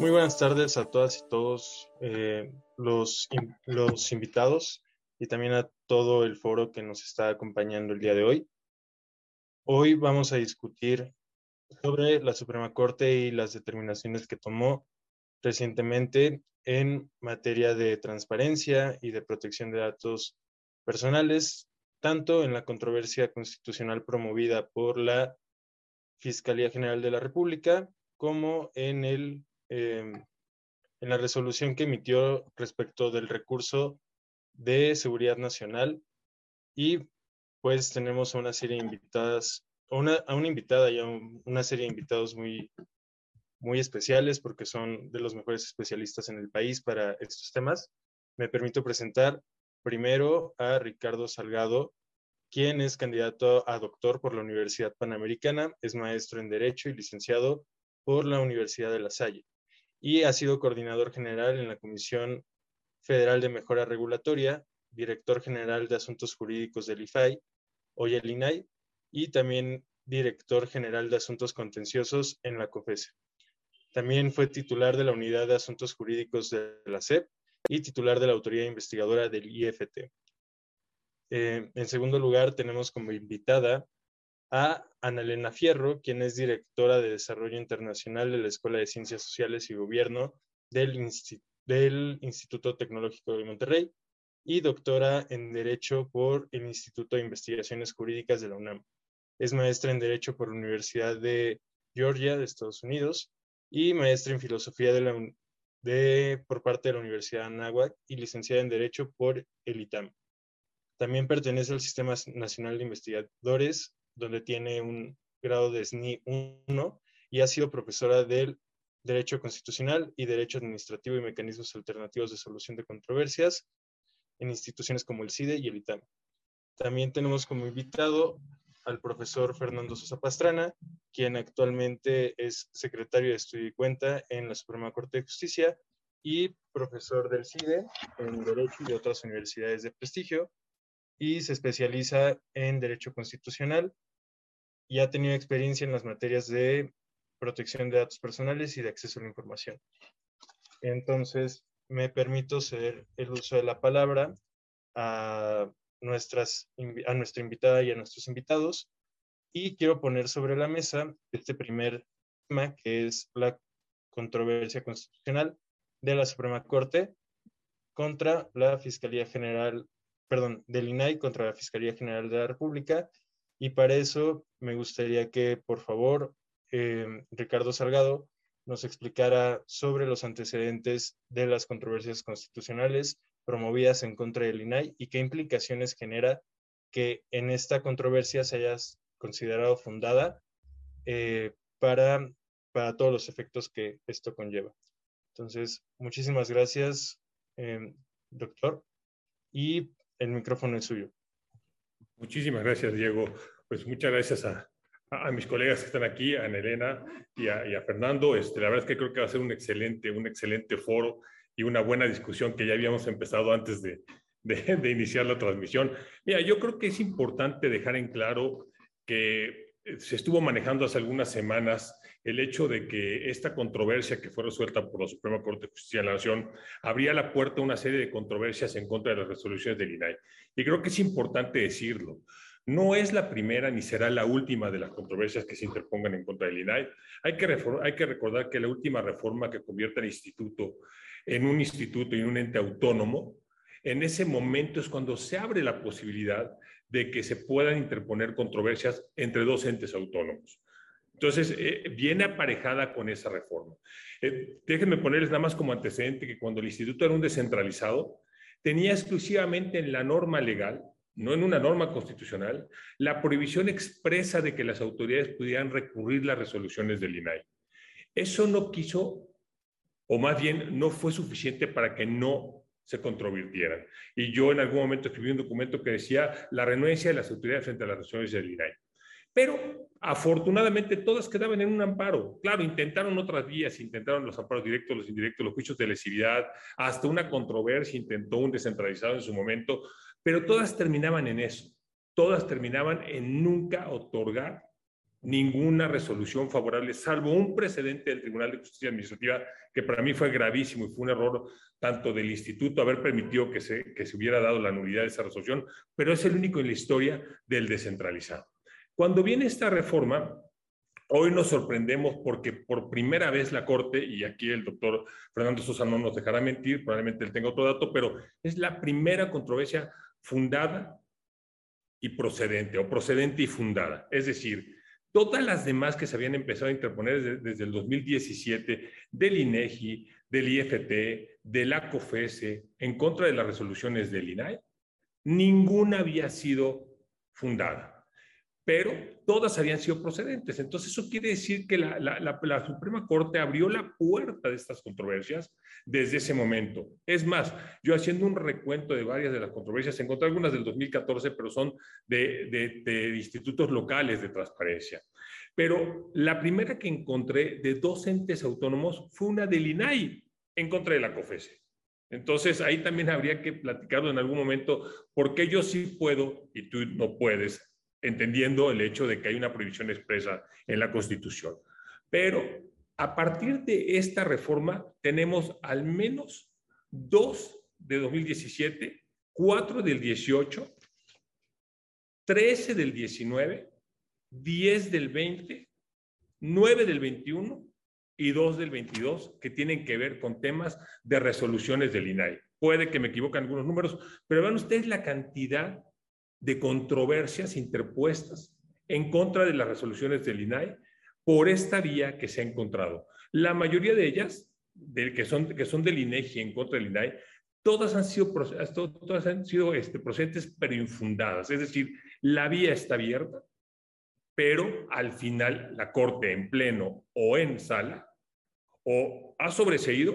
Muy buenas tardes a todas y todos eh, los, los invitados y también a todo el foro que nos está acompañando el día de hoy. Hoy vamos a discutir sobre la Suprema Corte y las determinaciones que tomó recientemente en materia de transparencia y de protección de datos personales, tanto en la controversia constitucional promovida por la Fiscalía General de la República como en el Em, en la resolución que emitió respecto del recurso de seguridad nacional y pues tenemos a una serie de invitadas, a una, a una invitada y a una serie de invitados muy, muy especiales porque son de los mejores especialistas en el país para estos temas. Me permito presentar primero a Ricardo Salgado, quien es candidato a doctor por la Universidad Panamericana, es maestro en Derecho y licenciado por la Universidad de La Salle y ha sido coordinador general en la Comisión Federal de Mejora Regulatoria, director general de Asuntos Jurídicos del IFAI, hoy el INAI, y también director general de Asuntos Contenciosos en la COFESE. También fue titular de la Unidad de Asuntos Jurídicos de la SEP y titular de la Autoridad Investigadora del IFT. Eh, en segundo lugar, tenemos como invitada a Ana Elena Fierro, quien es directora de Desarrollo Internacional de la Escuela de Ciencias Sociales y Gobierno del, Instituto Tecnológico de Monterrey y doctora en Derecho por el Instituto de Investigaciones Jurídicas de la UNAM. Es maestra en Derecho por la Universidad de Georgia de Estados Unidos y maestra en Filosofía por parte de la Universidad de Anáhuac y licenciada en Derecho por el ITAM. También pertenece al Sistema Nacional de Investigadores donde tiene un grado de SNI 1 y ha sido profesora del Derecho Constitucional y Derecho Administrativo y Mecanismos Alternativos de Solución de Controversias en instituciones como el CIDE y el ITAM. También tenemos como invitado al profesor Fernando Sosa Pastrana, quien actualmente es secretario de Estudio y Cuenta en la Suprema Corte de Justicia y profesor del CIDE en Derecho y otras universidades de prestigio, y se especializa en Derecho Constitucional y ha tenido experiencia en las materias de protección de datos personales y de acceso a la información. Entonces, me permito ceder el uso de la palabra a, nuestras, a nuestra invitada y a nuestros invitados y quiero poner sobre la mesa este primer tema que es la controversia constitucional de la Suprema Corte contra la Fiscalía General, perdón, del INAI contra la Fiscalía General de la República y para eso me gustaría que, por favor, eh, Ricardo Salgado nos explicara sobre los antecedentes de las controversias constitucionales promovidas en contra del INAI y qué implicaciones genera que en esta controversia se haya considerado fundada eh, para, para todos los efectos que esto conlleva. Entonces, muchísimas gracias, eh, doctor, y el micrófono es suyo. Muchísimas gracias, Diego. Pues muchas gracias a, a mis colegas que están aquí, a Ana Elena y a, Fernando. Este, la verdad es que creo que va a ser un excelente, un excelente foro y una buena discusión que ya habíamos empezado antes de, de, de iniciar la transmisión. Mira, yo creo que es importante dejar en claro que se estuvo manejando hace algunas semanas el hecho de que esta controversia que fue resuelta por la Suprema Corte de Justicia de la Nación abría la puerta a una serie de controversias en contra de las resoluciones del INAI. Y creo que es importante decirlo. No es la primera ni será la última de las controversias que se interpongan en contra del INAI. Hay que, hay que recordar que la última reforma que convierte al instituto en un instituto y un ente autónomo, en ese momento es cuando se abre la posibilidad de que se puedan interponer controversias entre dos entes autónomos. Entonces, eh, viene aparejada con esa reforma. Eh, déjenme ponerles nada más como antecedente que cuando el instituto era un descentralizado, tenía exclusivamente en la norma legal, no en una norma constitucional, la prohibición expresa de que las autoridades pudieran recurrir las resoluciones del INAI. Eso no quiso, o más bien no fue suficiente para que no se controvirtieran. Y yo en algún momento escribí un documento que decía la renuencia de las autoridades frente a las resoluciones del INAI. Pero afortunadamente todas quedaban en un amparo. Claro, intentaron otras vías, intentaron los amparos directos, los indirectos, los juicios de lesividad, hasta una controversia intentó un descentralizado en su momento, pero todas terminaban en eso. Todas terminaban en nunca otorgar ninguna resolución favorable, salvo un precedente del Tribunal de Justicia Administrativa que para mí fue gravísimo y fue un error tanto del instituto haber permitido que se, que se hubiera dado la nulidad de esa resolución, pero es el único en la historia del descentralizado. Cuando viene esta reforma, Hoy nos sorprendemos porque por primera vez la Corte, y aquí el doctor Fernando Sosa no nos dejará mentir, probablemente él tenga otro dato, pero es la primera controversia fundada y procedente, o procedente y fundada. Es decir, todas las demás que se habían empezado a interponer desde, el 2017 del INEGI, del IFT, del ACOFESE, en contra de las resoluciones del INAI, ninguna había sido fundada pero todas habían sido procedentes. Entonces, eso quiere decir que la, Suprema Corte abrió la puerta de estas controversias desde ese momento. Es más, yo haciendo un recuento de varias de las controversias, encontré algunas del 2014, pero son de, institutos locales de transparencia. Pero la primera que encontré de dos entes autónomos fue una del INAI en contra de la COFESE. Entonces, ahí también habría que platicarlo en algún momento, porque yo sí puedo y tú no puedes entendiendo el hecho de que hay una prohibición expresa en la Constitución. Pero a partir de esta reforma tenemos al menos dos de 2017, cuatro del 18, 13 del 19, 10 del 20, 9 del 21 y 2 del 22 que tienen que ver con temas de resoluciones del INAI. Puede que me equivoque en algunos números, pero vean ustedes la cantidad de controversias interpuestas en contra de las resoluciones del INAI por esta vía que se ha encontrado. La mayoría de ellas, que, son, que son del INEGI en contra del INAI, todas han sido, todas han sido este, procedentes pero infundadas. Es decir, la vía está abierta, pero al final la Corte en pleno o en sala o ha sobreseído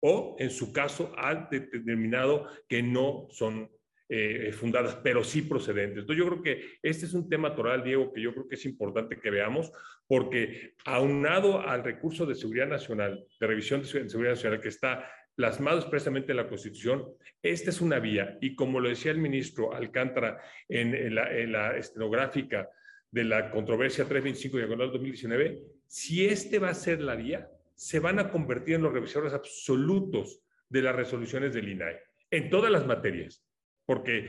o en su caso ha determinado que no son eh, fundadas, pero sí procedentes. Entonces yo creo que este es un tema toral, Diego, que yo creo que es importante que veamos, porque aunado al recurso de seguridad nacional, de revisión de seguridad nacional que está plasmado expresamente en la Constitución, esta es una vía. Y como lo decía el ministro Alcántara en, la, en la estenográfica de la controversia 325 diagonal 2019, si este va a ser la vía, se van a convertir en los revisores absolutos de las resoluciones del INAE, en todas las materias porque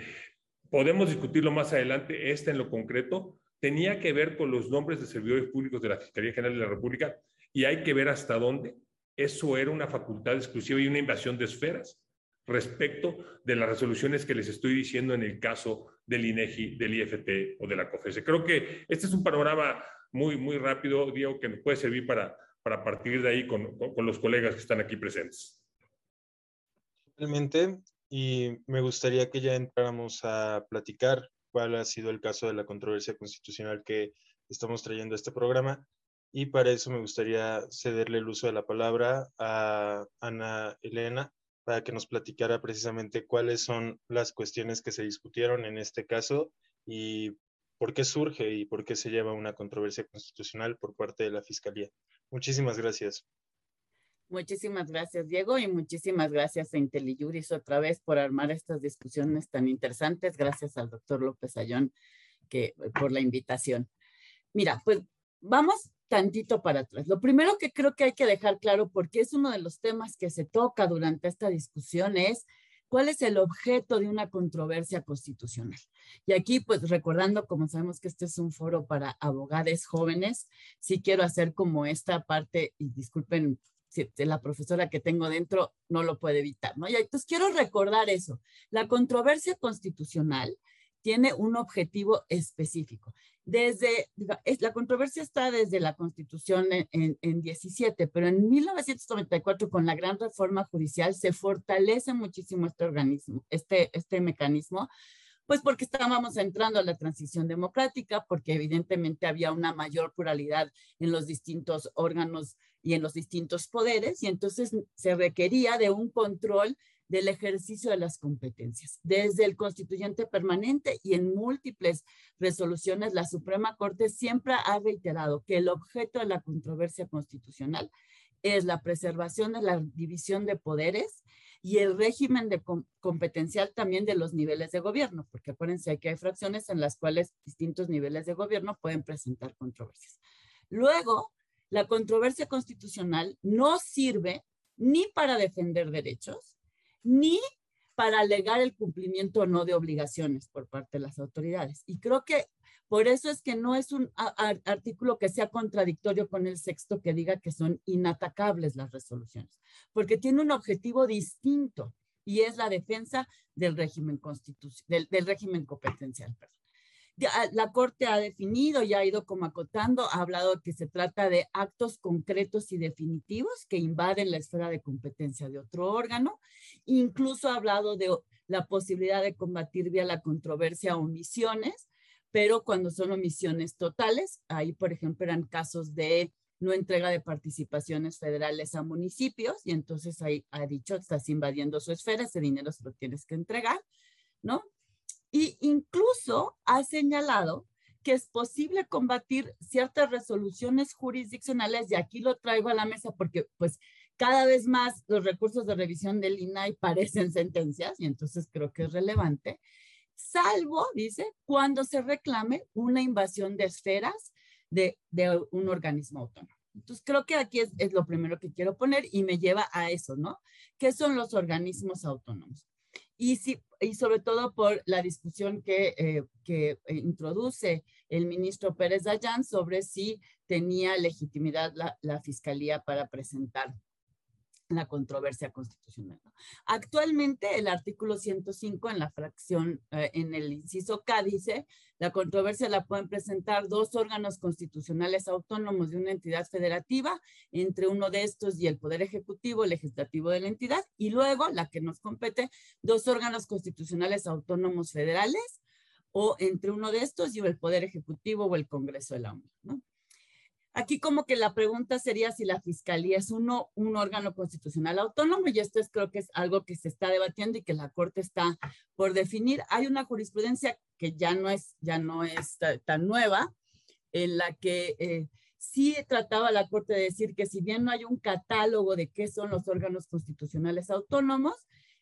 podemos discutirlo más adelante, esta en lo concreto tenía que ver con los nombres de servidores públicos de la Fiscalía General de la República y hay que ver hasta dónde eso era una facultad exclusiva y una invasión de esferas respecto de las resoluciones que les estoy diciendo en el caso del INEGI, del IFT o de la COFESE. Creo que este es un panorama muy, muy rápido, Diego, que nos puede servir para, para partir de ahí con, con los colegas que están aquí presentes. Realmente, y me gustaría que ya entráramos a platicar cuál ha sido el caso de la controversia constitucional que estamos trayendo a este programa. Y para eso me gustaría cederle el uso de la palabra a Ana Elena para que nos platicara precisamente cuáles son las cuestiones que se discutieron en este caso y por qué surge y por qué se lleva una controversia constitucional por parte de la Fiscalía. Muchísimas gracias. Muchísimas gracias, Diego, y muchísimas gracias a IntelliJuris otra vez por armar estas discusiones tan interesantes. Gracias al doctor López Ayón que, por la invitación. Mira, pues vamos tantito para atrás. Lo primero que creo que hay que dejar claro, porque es uno de los temas que se toca durante esta discusión, es cuál es el objeto de una controversia constitucional. Y aquí, pues recordando, como sabemos que este es un foro para abogados jóvenes, sí quiero hacer como esta parte, y disculpen la profesora que tengo dentro no lo puede evitar, ¿no? Y entonces quiero recordar eso. La controversia constitucional tiene un objetivo específico. Desde, la controversia está desde la Constitución en, en, 17, pero en 1994 con la gran reforma judicial se fortalece muchísimo este organismo, este, este mecanismo, pues porque estábamos entrando a la transición democrática, porque evidentemente había una mayor pluralidad en los distintos órganos y en los distintos poderes, y entonces se requería de un control del ejercicio de las competencias. Desde el constituyente permanente y en múltiples resoluciones, la Suprema Corte siempre ha reiterado que el objeto de la controversia constitucional es la preservación de la división de poderes y el régimen de competencial también de los niveles de gobierno, porque acuérdense que hay fracciones en las cuales distintos niveles de gobierno pueden presentar controversias. Luego, la controversia constitucional no sirve ni para defender derechos, ni para alegar el cumplimiento o no de obligaciones por parte de las autoridades. Y creo que por eso es que no es un artículo que sea contradictorio con el sexto que diga que son inatacables las resoluciones, porque tiene un objetivo distinto y es la defensa del régimen, del, del régimen competencial. la Corte ha definido y ha ido como acotando, ha hablado que se trata de actos concretos y definitivos que invaden la esfera de competencia de otro órgano. Incluso ha hablado de la posibilidad de combatir vía la controversia omisiones pero cuando son omisiones totales, ahí por ejemplo eran casos de no entrega de participaciones federales a municipios y entonces ahí ha dicho, estás invadiendo su esfera, ese dinero se lo tienes que entregar, ¿no? Y incluso ha señalado que es posible combatir ciertas resoluciones jurisdiccionales y aquí lo traigo a la mesa porque pues cada vez más los recursos de revisión del INAI parecen sentencias y entonces creo que es relevante salvo, dice, cuando se reclame una invasión de esferas de, un organismo autónomo. Entonces, creo que aquí es, lo primero que quiero poner y me lleva a eso, ¿no? ¿Qué son los organismos autónomos? Y, si, y sobre todo por la discusión que, eh, que introduce el ministro Pérez Dayán sobre si tenía legitimidad la, la Fiscalía para presentar la controversia constitucional. Actualmente el artículo 105 en la fracción, eh, en el inciso K dice, la controversia la pueden presentar dos órganos constitucionales autónomos de una entidad federativa, entre uno de estos y el Poder Ejecutivo, legislativo de la entidad, y luego la que nos compete, dos órganos constitucionales autónomos federales, o entre uno de estos y el Poder Ejecutivo o el Congreso de la Unión. Aquí como que la pregunta sería si la fiscalía es uno, un órgano constitucional autónomo y esto es creo que es algo que se está debatiendo y que la Corte está por definir. Hay una jurisprudencia que ya no es, ya no es tan nueva en la que eh, sí trataba la Corte de decir que si bien no hay un catálogo de qué son los órganos constitucionales autónomos,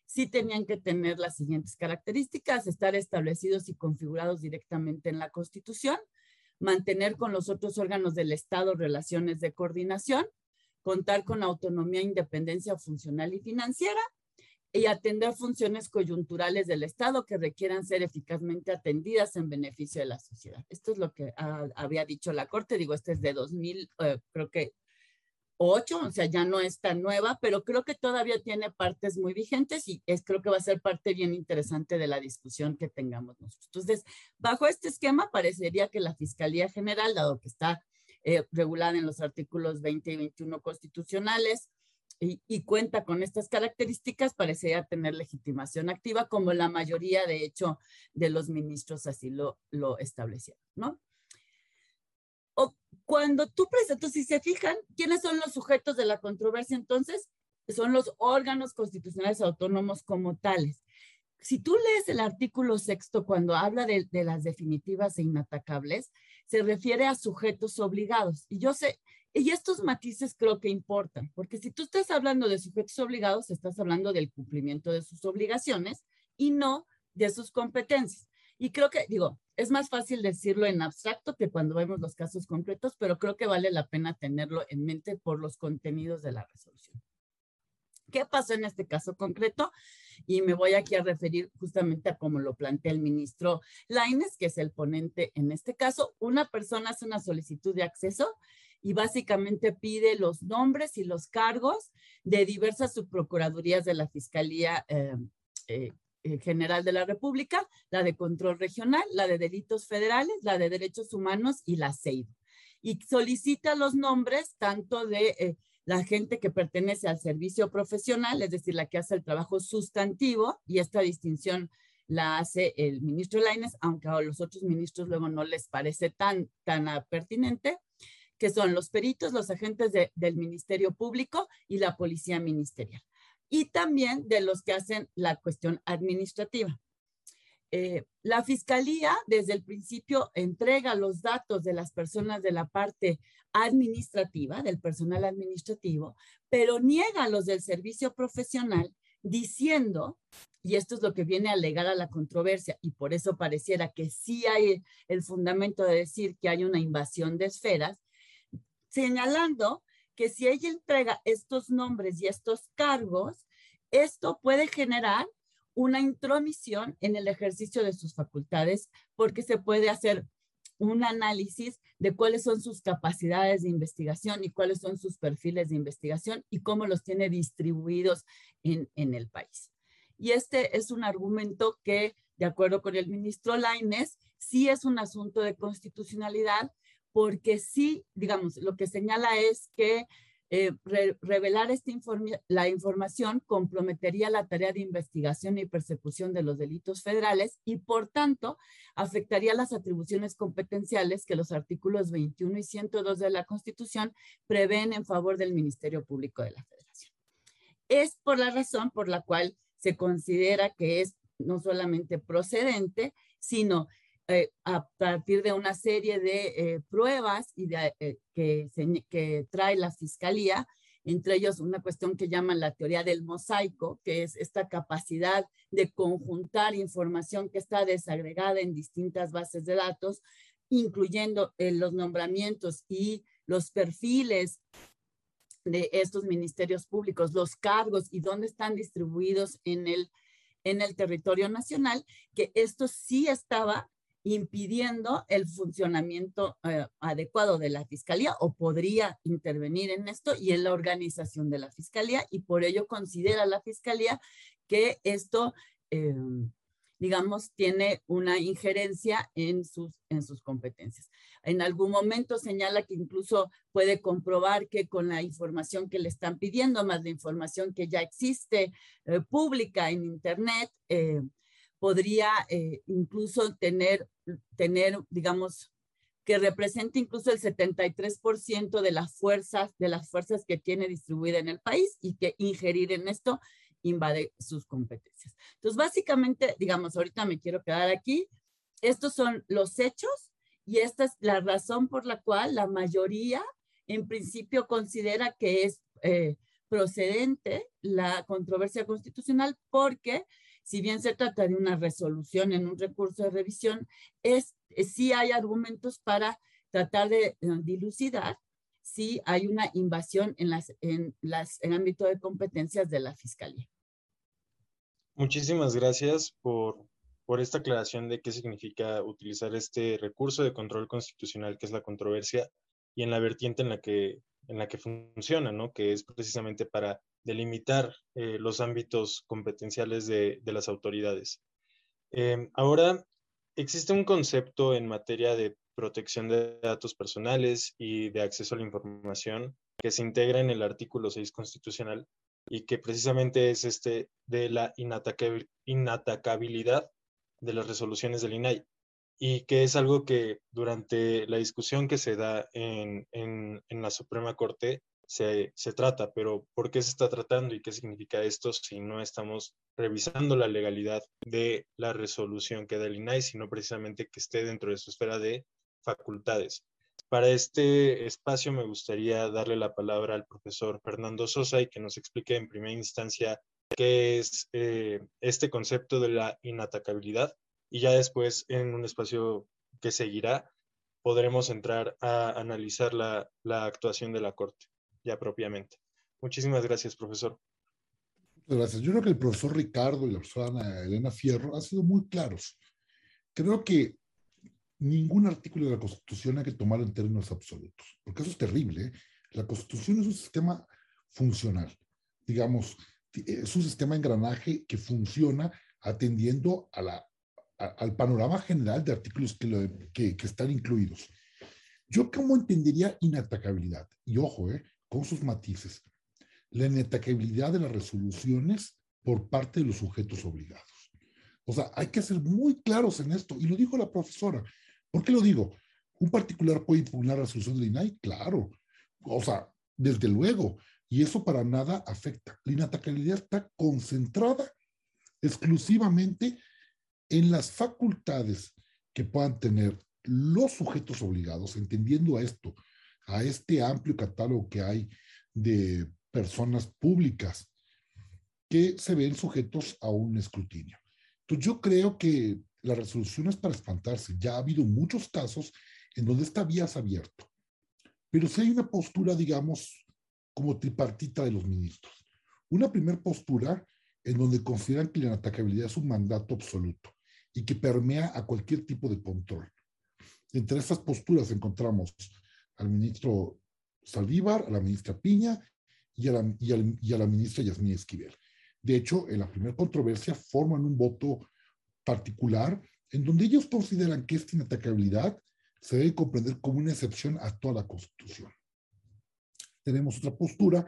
sí tenían que tener las siguientes características, estar establecidos y configurados directamente en la Constitución, mantener con los otros órganos del Estado relaciones de coordinación, contar con autonomía, independencia funcional y financiera y atender funciones coyunturales del Estado que requieran ser eficazmente atendidas en beneficio de la sociedad. Esto es lo que había dicho la Corte, digo, este es de 2000, eh, creo que 8, o sea, ya no es tan nueva, pero creo que todavía tiene partes muy vigentes y es, creo que va a ser parte bien interesante de la discusión que tengamos nosotros. Entonces, bajo este esquema, parecería que la Fiscalía General, dado que está eh, regulada en los artículos 20 y 21 constitucionales y, cuenta con estas características, parecería tener legitimación activa, como la mayoría, de hecho, de los ministros así lo, lo establecieron, ¿no? Cuando tú presentas, si se fijan, ¿quiénes son los sujetos de la controversia entonces? Son los órganos constitucionales autónomos como tales. Si tú lees el artículo sexto cuando habla de, de las definitivas e inatacables, se refiere a sujetos obligados. Y yo sé, y estos matices creo que importan, porque si tú estás hablando de sujetos obligados, estás hablando del cumplimiento de sus obligaciones y no de sus competencias. Y creo que, digo, es más fácil decirlo en abstracto que cuando vemos los casos concretos, pero creo que vale la pena tenerlo en mente por los contenidos de la resolución. ¿Qué pasó en este caso concreto? Y me voy aquí a referir justamente a cómo lo plantea el ministro Laines, que es el ponente en este caso. Una persona hace una solicitud de acceso y básicamente pide los nombres y los cargos de diversas subprocuradurías de la Fiscalía eh, eh, General de la República, la de Control Regional, la de Delitos Federales, la de Derechos Humanos y la CEID. Y solicita los nombres tanto de eh, la gente que pertenece al servicio profesional, es decir, la que hace el trabajo sustantivo, y esta distinción la hace el ministro Laines, aunque a los otros ministros luego no les parece tan, tan pertinente, que son los peritos, los agentes del Ministerio Público y la Policía Ministerial y también de los que hacen la cuestión administrativa. Eh, la fiscalía desde el principio entrega los datos de las personas de la parte administrativa, del personal administrativo, pero niega los del servicio profesional diciendo, y esto es lo que viene a alegar a la controversia, y por eso pareciera que sí hay el fundamento de decir que hay una invasión de esferas, señalando que si ella entrega estos nombres y estos cargos, esto puede generar una intromisión en el ejercicio de sus facultades porque se puede hacer un análisis de cuáles son sus capacidades de investigación y cuáles son sus perfiles de investigación y cómo los tiene distribuidos en, el país. Y este es un argumento que, de acuerdo con el ministro Laines, sí es un asunto de constitucionalidad, porque sí, digamos, lo que señala es que eh, revelar esta la información comprometería la tarea de investigación y persecución de los delitos federales y, por tanto, afectaría las atribuciones competenciales que los artículos 21 y 102 de la Constitución prevén en favor del Ministerio Público de la Federación. Es por la razón por la cual se considera que es no solamente procedente, sino eh, a partir de una serie de eh, pruebas y eh, que, que trae la fiscalía, entre ellos una cuestión que llaman la teoría del mosaico, que es esta capacidad de conjuntar información que está desagregada en distintas bases de datos, incluyendo los nombramientos y los perfiles de estos ministerios públicos, los cargos y dónde están distribuidos en el, en el territorio nacional, que esto sí estaba impidiendo el funcionamiento eh, adecuado de la fiscalía o podría intervenir en esto y en la organización de la fiscalía y por ello considera la fiscalía que esto, eh, digamos, tiene una injerencia en sus, en sus competencias. En algún momento señala que incluso puede comprobar que con la información que le están pidiendo, más la información que ya existe eh, pública en Internet, podría eh, incluso tener, tener, digamos, que represente incluso el 73% de las fuerzas, de las fuerzas que tiene distribuida en el país y que ingerir en esto invade sus competencias. Entonces, básicamente, digamos, ahorita me quiero quedar aquí. Estos son los hechos y esta es la razón por la cual la mayoría, en principio, considera que es eh, procedente la controversia constitucional porque si bien se trata de una resolución en un recurso de revisión, es, sí hay argumentos para tratar de eh, dilucidar si hay una invasión en las en las en ámbito de competencias de la fiscalía. Muchísimas gracias por, por esta aclaración de qué significa utilizar este recurso de control constitucional que es la controversia y en la vertiente en la que en la que funciona, ¿no? Que es precisamente para delimitar eh, los ámbitos competenciales de, las autoridades. Em, ahora, existe un concepto en materia de protección de datos personales y de acceso a la información que se integra en el artículo 6 constitucional y que precisamente es este de la inatacabilidad de las resoluciones del INAI y que es algo que durante la discusión que se da en, en la Suprema Corte se, trata, pero ¿por qué se está tratando y qué significa esto si no estamos revisando la legalidad de la resolución que da el INAI, sino precisamente que esté dentro de su esfera de facultades? Para este espacio me gustaría darle la palabra al profesor Fernando Sosa y que nos explique en primera instancia qué es eh, este concepto de la inatacabilidad y ya después en un espacio que seguirá podremos entrar a analizar la actuación de la Corte ya propiamente. Muchísimas gracias, profesor. Gracias. Yo creo que el profesor Ricardo y la profesora Elena Fierro han sido muy claros. Creo que ningún artículo de la Constitución hay que tomarlo en términos absolutos, porque eso es terrible. ¿eh? La Constitución es un sistema funcional, digamos, es un sistema engranaje que funciona atendiendo a la, al panorama general de artículos que, que, que, están incluidos. Yo cómo entendería inatacabilidad, y ojo, eh, con sus matices, la inatacabilidad de las resoluciones por parte de los sujetos obligados. O sea, hay que ser muy claros en esto. Y lo dijo la profesora. ¿Por qué lo digo? ¿Un particular puede impugnar resolución del INAI? Claro. O sea, desde luego. Y eso para nada afecta. La inatacabilidad está concentrada exclusivamente en las facultades que puedan tener los sujetos obligados, entendiendo a esto a este amplio catálogo que hay de personas públicas que se ven sujetos a un escrutinio. Entonces yo creo que la resolución es para espantarse. Ya ha habido muchos casos en donde esta vía es abierto. Pero si hay una postura, digamos, como tripartita de los ministros. Una primera postura en donde consideran que la atacabilidad es un mandato absoluto y que permea a cualquier tipo de control. Entre estas posturas encontramos al ministro Saldívar, a la ministra Piña y a la, ministra Yasmín Esquivel. De hecho, en la primera controversia forman un voto particular en donde ellos consideran que esta inatacabilidad se debe comprender como una excepción a toda la Constitución. Tenemos otra postura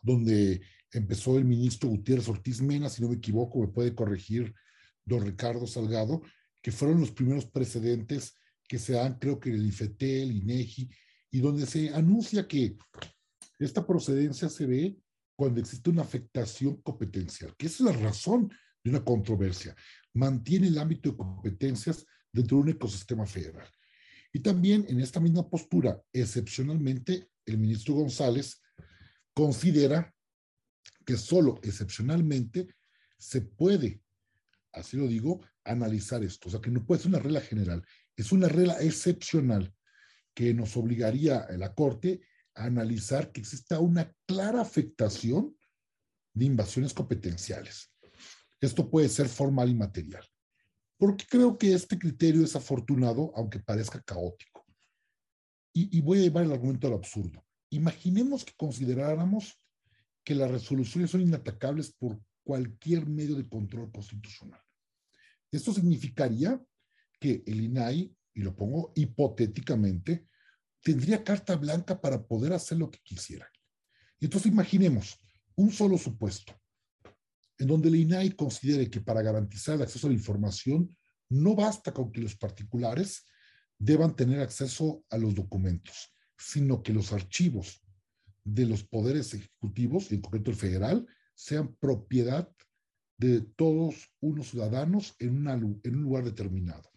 donde empezó el ministro Gutiérrez Ortiz Mena, si no me equivoco, me puede corregir don Ricardo Salgado, que fueron los primeros precedentes que se dan, creo que el IFETEL, INEGI, y donde se anuncia que esta procedencia se ve cuando existe una afectación competencial, que es la razón de una controversia. Mantiene el ámbito de competencias dentro de un ecosistema federal. Y también en esta misma postura, excepcionalmente, el ministro González considera que solo excepcionalmente se puede, así lo digo, analizar esto. O sea, que no puede ser una regla general, es una regla excepcional que nos obligaría a la Corte analizar que exista una clara afectación de invasiones competenciales. Esto puede ser formal y material. Porque creo que este criterio es afortunado, aunque parezca caótico. Y, y voy a llevar el argumento al absurdo. Imaginemos que consideráramos que las resoluciones son inatacables por cualquier medio de control constitucional. Esto significaría que el INAI, y lo pongo hipotéticamente, tendría carta blanca para poder hacer lo que quisiera. Y entonces imaginemos un solo supuesto, en donde el INAI considere que para garantizar el acceso a la información no basta con que los particulares deban tener acceso a los documentos, sino que los archivos de los poderes ejecutivos, en concreto el federal, sean propiedad de todos unos ciudadanos en un lugar determinado.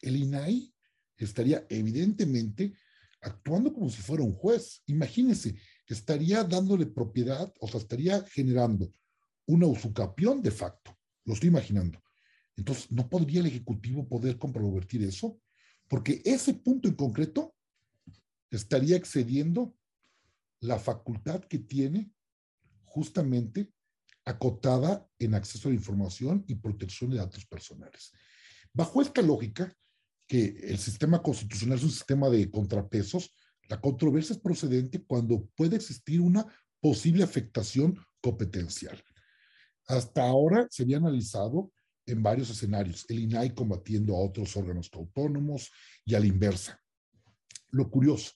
El INAI estaría evidentemente actuando como si fuera un juez. Imagínense, estaría dándole propiedad, o sea, estaría generando una usucapión de facto. Lo estoy imaginando. Entonces, ¿no podría el Ejecutivo poder comprovertir eso? Porque ese punto en concreto estaría excediendo la facultad que tiene justamente acotada en acceso a la información y protección de datos personales. Bajo esta lógica, que el sistema constitucional es un sistema de contrapesos, la controversia es procedente cuando puede existir una posible afectación competencial. Hasta ahora se había analizado en varios escenarios, el INAI combatiendo a otros órganos autónomos y a la inversa. Lo curioso,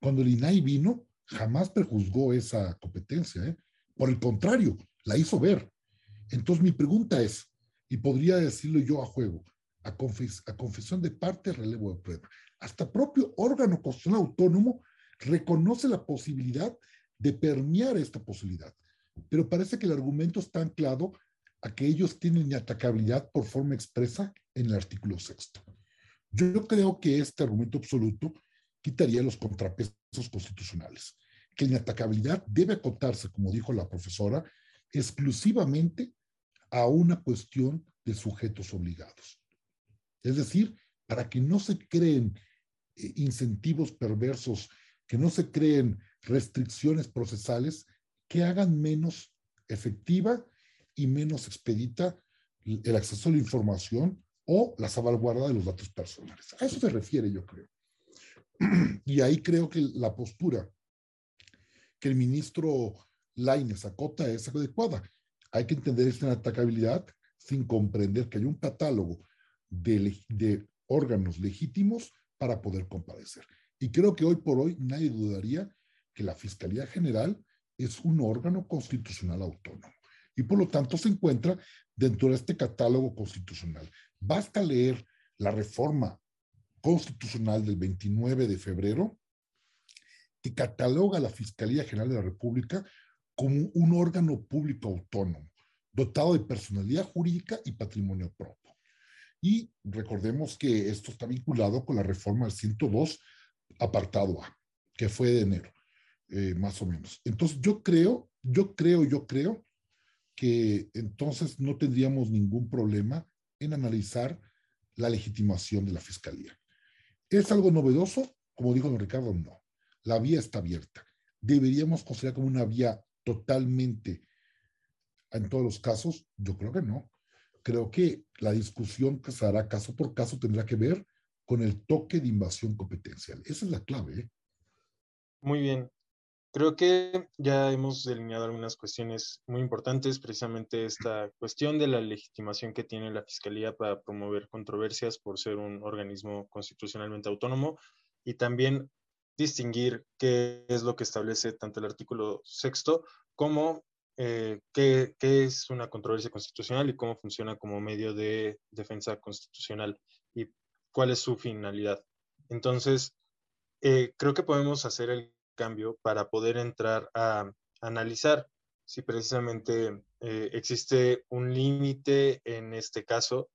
cuando el INAI vino, jamás prejuzgó esa competencia, ¿eh? por el contrario, la hizo ver. Entonces mi pregunta es, y podría decirlo yo a juego, a, confesión de parte, relevo de prueba. Hasta propio órgano constitucional autónomo reconoce la posibilidad de permear esta posibilidad. Pero parece que el argumento está anclado a que ellos tienen inatacabilidad por forma expresa en el artículo sexto. Yo creo que este argumento absoluto quitaría los contrapesos constitucionales, que la inatacabilidad debe acotarse, como dijo la profesora, exclusivamente a una cuestión de sujetos obligados. Es decir, para que no se creen eh, incentivos perversos, que no se creen restricciones procesales que hagan menos efectiva y menos expedita el acceso a la información o la salvaguarda de los datos personales. A eso se refiere, yo creo. Y ahí creo que la postura que el ministro Laines acota es adecuada. Hay que entender esta atacabilidad sin comprender que hay un catálogo de, órganos legítimos para poder comparecer. Y creo que hoy por hoy nadie dudaría que la Fiscalía General es un órgano constitucional autónomo y por lo tanto se encuentra dentro de este catálogo constitucional. Basta leer la reforma constitucional del 29 de febrero que cataloga a la Fiscalía General de la República como un órgano público autónomo, dotado de personalidad jurídica y patrimonio propio. Y recordemos que esto está vinculado con la reforma del 102, apartado A, que fue de enero, eh, más o menos. Entonces, yo creo, yo creo, yo creo que entonces no tendríamos ningún problema en analizar la legitimación de la fiscalía. ¿Es algo novedoso? Como dijo don Ricardo, no. La vía está abierta. ¿Deberíamos considerar como una vía totalmente en todos los casos? Yo creo que no. Creo que la discusión que se hará caso por caso tendrá que ver con el toque de invasión competencial. Esa es la clave. ¿eh? Muy bien. Creo que ya hemos delineado algunas cuestiones muy importantes, precisamente esta cuestión de la legitimación que tiene la Fiscalía para promover controversias por ser un organismo constitucionalmente autónomo y también distinguir qué es lo que establece tanto el artículo sexto como eh, qué, qué, es una controversia constitucional y cómo funciona como medio de defensa constitucional y cuál es su finalidad. Entonces, eh, creo que podemos hacer el cambio para poder entrar a analizar si precisamente eh, existe un límite en este caso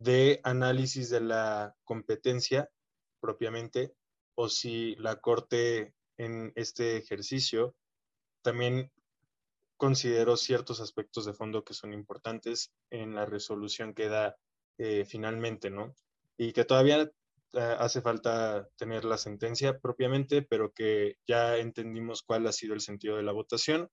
de análisis de la competencia propiamente o si la Corte en este ejercicio también consideró ciertos aspectos de fondo que son importantes en la resolución que da eh, finalmente, ¿no? Y que todavía eh, hace falta tener la sentencia propiamente, pero que ya entendimos cuál ha sido el sentido de la votación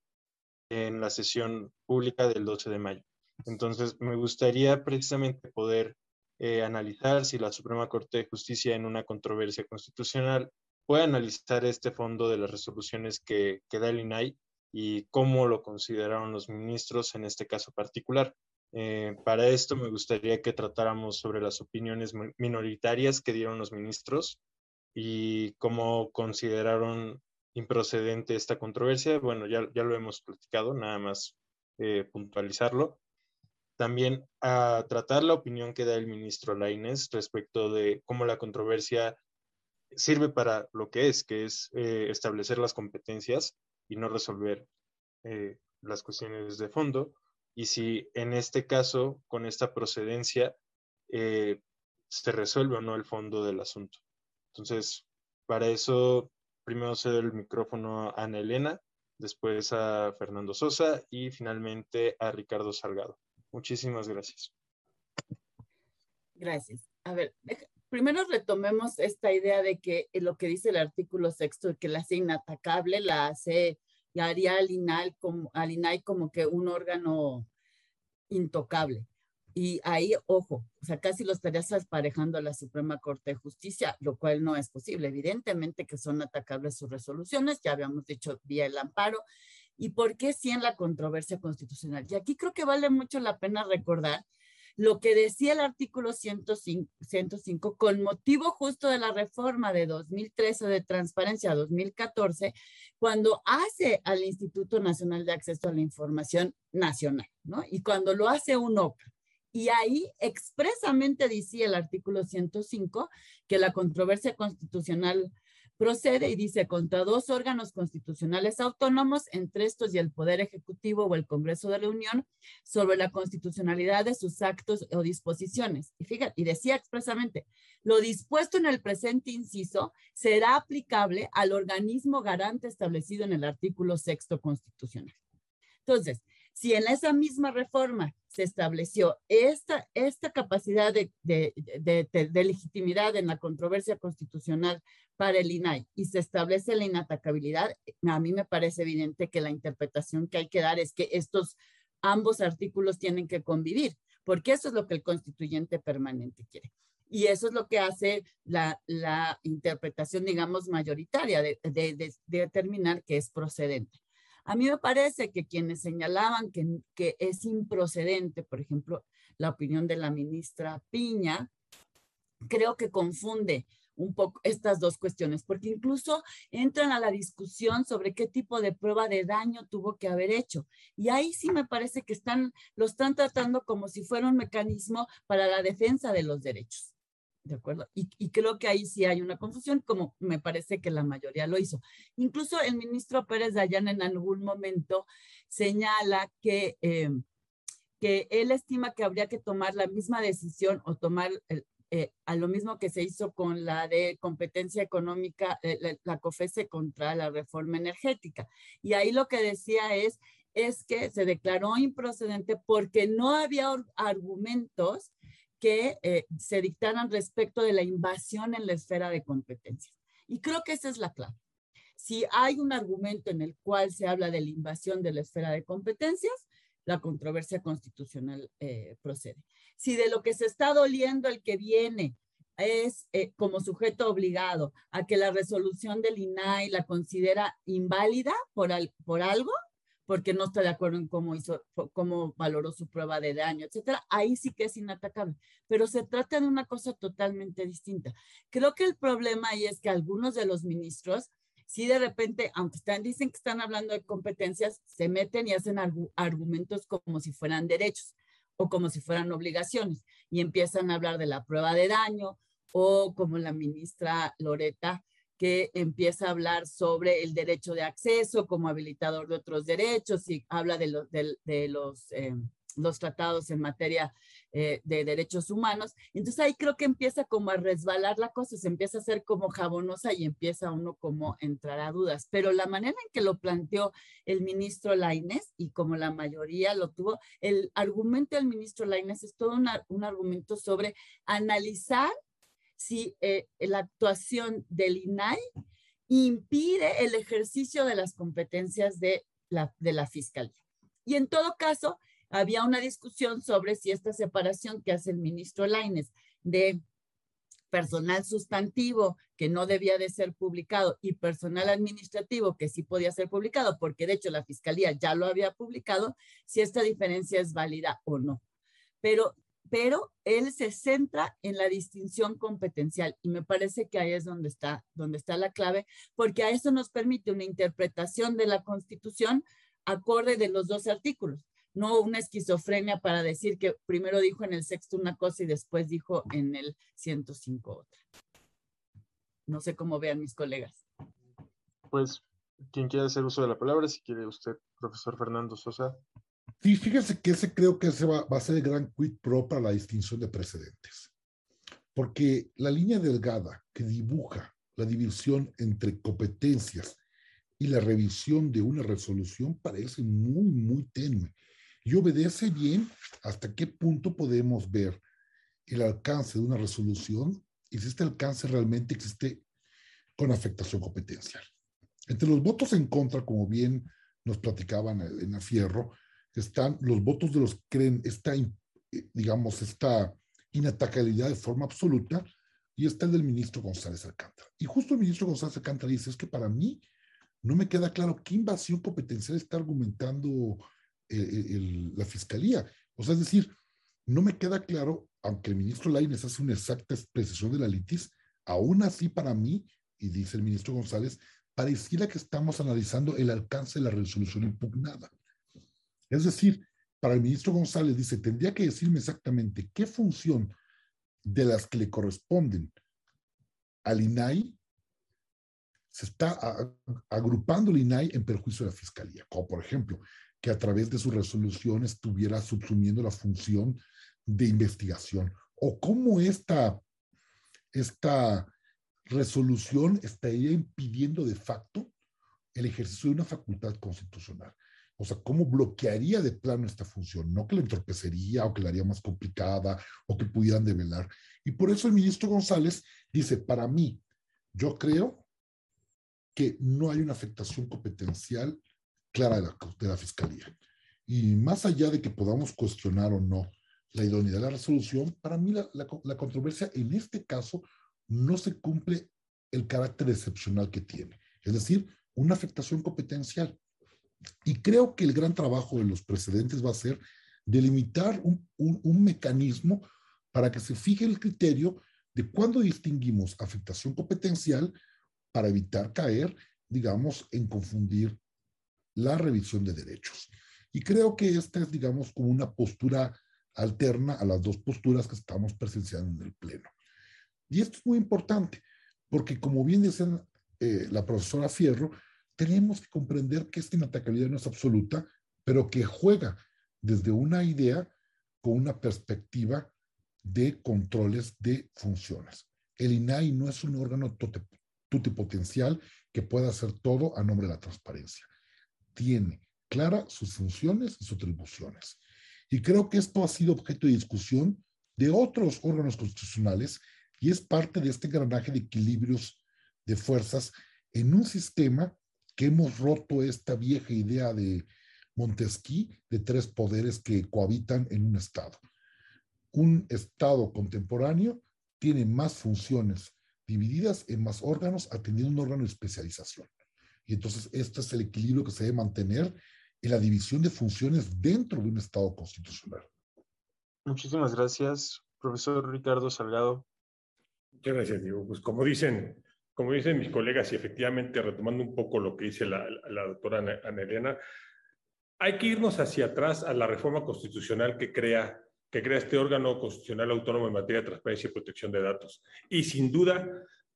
en la sesión pública del 12 de mayo. Entonces, me gustaría precisamente poder eh, analizar si la Suprema Corte de Justicia en una controversia constitucional puede analizar este fondo de las resoluciones que, que da el INAI y cómo lo consideraron los ministros en este caso particular. Eh, para esto me gustaría que tratáramos sobre las opiniones minoritarias que dieron los ministros y cómo consideraron improcedente esta controversia. Bueno, ya, ya lo hemos platicado, nada más eh, puntualizarlo. También a tratar la opinión que da el ministro Laines respecto de cómo la controversia sirve para lo que es, que es eh, establecer las competencias y no resolver las cuestiones de fondo y si en este caso, con esta procedencia, eh, se resuelve o no el fondo del asunto. Entonces, para eso, primero cedo el micrófono a Ana Elena, después a Fernando Sosa y finalmente a Ricardo Salgado. Muchísimas gracias. Gracias. A ver, primero retomemos esta idea de que lo que dice el artículo sexto, que la hace inatacable, la hace y haría al INAI como, al INAI como que un órgano intocable. Y ahí, ojo, o sea, casi lo estarías aparejando a la Suprema Corte de Justicia, lo cual no es posible. Evidentemente que son atacables sus resoluciones, ya habíamos dicho vía el amparo. ¿Y por qué sí en la controversia constitucional? Y aquí creo que vale mucho la pena recordar lo que decía el artículo 105, 105, con motivo justo de la reforma de 2013 de transparencia 2014, cuando hace al Instituto Nacional de Acceso a la Información Nacional, ¿no? Y cuando lo hace un OPA. Y ahí expresamente decía el artículo 105 que la controversia constitucional procede y dice contra dos órganos constitucionales autónomos, entre estos y el Poder Ejecutivo o el Congreso de la Unión, sobre la constitucionalidad de sus actos o disposiciones. Y fíjate, y decía expresamente, lo dispuesto en el presente inciso será aplicable al organismo garante establecido en el artículo sexto constitucional. Entonces, si en esa misma reforma se estableció esta, esta capacidad de, legitimidad en la controversia constitucional para el INAI y se establece la inatacabilidad, a mí me parece evidente que la interpretación que hay que dar es que estos ambos artículos tienen que convivir, porque eso es lo que el constituyente permanente quiere. Y eso es lo que hace la, la interpretación, digamos, mayoritaria de determinar que es procedente. A mí me parece que quienes señalaban que, que es improcedente, por ejemplo, la opinión de la ministra Piña, creo que confunde un poco estas dos cuestiones, porque incluso entran a la discusión sobre qué tipo de prueba de daño tuvo que haber hecho. Y ahí sí me parece que están, lo están tratando como si fuera un mecanismo para la defensa de los derechos. ¿De acuerdo? Y, creo que ahí sí hay una confusión, como me parece que la mayoría lo hizo. Incluso el ministro Pérez Dayan en algún momento señala que, eh, que él estima que habría que tomar la misma decisión o tomar eh, a lo mismo que se hizo con la de competencia económica, eh, la, la COFESE contra la reforma energética. Y ahí lo que decía es, es que se declaró improcedente porque no había argumentos que eh, se dictaran respecto de la invasión en la esfera de competencias. Y creo que esa es la clave. Si hay un argumento en el cual se habla de la invasión de la esfera de competencias, la controversia constitucional eh, procede. Si de lo que se está doliendo el que viene es eh, como sujeto obligado a que la resolución del INAI la considera inválida por, por algo, porque no está de acuerdo en cómo hizo, cómo valoró su prueba de daño, etcétera, ahí sí que es inatacable. Pero se trata de una cosa totalmente distinta. Creo que el problema ahí es que algunos de los ministros, si de repente, aunque están, dicen que están hablando de competencias, se meten y hacen argumentos como si fueran derechos o como si fueran obligaciones y empiezan a hablar de la prueba de daño o como la ministra Loreta que empieza a hablar sobre el derecho de acceso como habilitador de otros derechos y habla de, de, los, eh, los tratados en materia eh, de derechos humanos. Entonces ahí creo que empieza como a resbalar la cosa, se empieza a hacer como jabonosa y empieza uno como entrar a dudas. Pero la manera en que lo planteó el ministro Laines y como la mayoría lo tuvo, el argumento del ministro Laines es todo un argumento sobre analizar si eh, la actuación del INAI impide el ejercicio de las competencias de la, de la Fiscalía. Y en todo caso, había una discusión sobre si esta separación que hace el ministro Laines de personal sustantivo que no debía de ser publicado y personal administrativo que sí podía ser publicado, porque de hecho la fiscalía ya lo había publicado, si esta diferencia es válida o no. Pero pero él se centra en la distinción competencial y me parece que ahí es donde está, donde está la clave, porque a eso nos permite una interpretación de la Constitución acorde de los dos artículos, no una esquizofrenia para decir que primero dijo en el sexto una cosa y después dijo en el 105 otra. No sé cómo vean mis colegas. Pues, quien quiera hacer uso de la palabra, si quiere usted, profesor Fernando Sosa. Sí, fíjese que ese creo que ese va, va, a ser el gran quid pro para la distinción de precedentes. Porque la línea delgada que dibuja la división entre competencias y la revisión de una resolución parece muy, muy tenue. Y obedece bien hasta qué punto podemos ver el alcance de una resolución y si este alcance realmente existe con afectación competencial. Entre los votos en contra, como bien nos platicaban en la Fierro, están los votos de los que creen esta, eh, digamos, esta inatacabilidad de forma absoluta y está el del ministro González Alcántara. Y justo el ministro González Alcántara dice, es que para mí no me queda claro qué invasión competencial está argumentando eh, eh, la fiscalía. O sea, es decir, no me queda claro, aunque el ministro Laines hace una exacta expresión de la litis, aún así para mí, y dice el ministro González, pareciera que estamos analizando el alcance de la resolución impugnada. Es decir, para el ministro González dice, tendría que decirme exactamente qué función de las que le corresponden al INAI se está agrupando el INAI en perjuicio de la fiscalía, como por ejemplo, que a través de su resolución estuviera subsumiendo la función de investigación, o cómo esta, esta resolución estaría impidiendo de facto el ejercicio de una facultad constitucional. O sea, ¿cómo bloquearía de plano esta función? No que la entorpecería o que la haría más complicada o que pudieran develar. Y por eso el ministro González dice, para mí, yo creo que no hay una afectación competencial clara de la, de la Fiscalía. Y más allá de que podamos cuestionar o no la idoneidad de la resolución, para mí la, la, la controversia en este caso no se cumple el carácter excepcional que tiene. Es decir, una afectación competencial. Y creo que el gran trabajo de los precedentes va a ser delimitar un, un, mecanismo para que se fije el criterio de cuándo distinguimos afectación competencial para evitar caer, digamos, en confundir la revisión de derechos. Y creo que esta es, digamos, como una postura alterna a las dos posturas que estamos presenciando en el Pleno. Y esto es muy importante, porque como bien decía eh, la profesora Fierro, tenemos que comprender que esta inatacabilidad no es absoluta, pero que juega desde una idea con una perspectiva de controles de funciones. El INAI no es un órgano tutipotencial que pueda hacer todo a nombre de la transparencia. Tiene clara sus funciones y sus atribuciones. Y creo que esto ha sido objeto de discusión de otros órganos constitucionales y es parte de este engranaje de equilibrios de fuerzas en un sistema que hemos roto esta vieja idea de Montesquieu de tres poderes que cohabitan en un Estado. Un Estado contemporáneo tiene más funciones divididas en más órganos, atendiendo un órgano de especialización. Y entonces este es el equilibrio que se debe mantener en la división de funciones dentro de un Estado constitucional. Muchísimas gracias, profesor Ricardo Salgado. Muchas gracias, Diego. Pues como dicen, como dicen mis colegas, y efectivamente retomando un poco lo que dice la, doctora Ana Elena, hay que irnos hacia atrás a la reforma constitucional que crea, que crea este órgano constitucional autónomo en materia de transparencia y protección de datos. Y sin duda,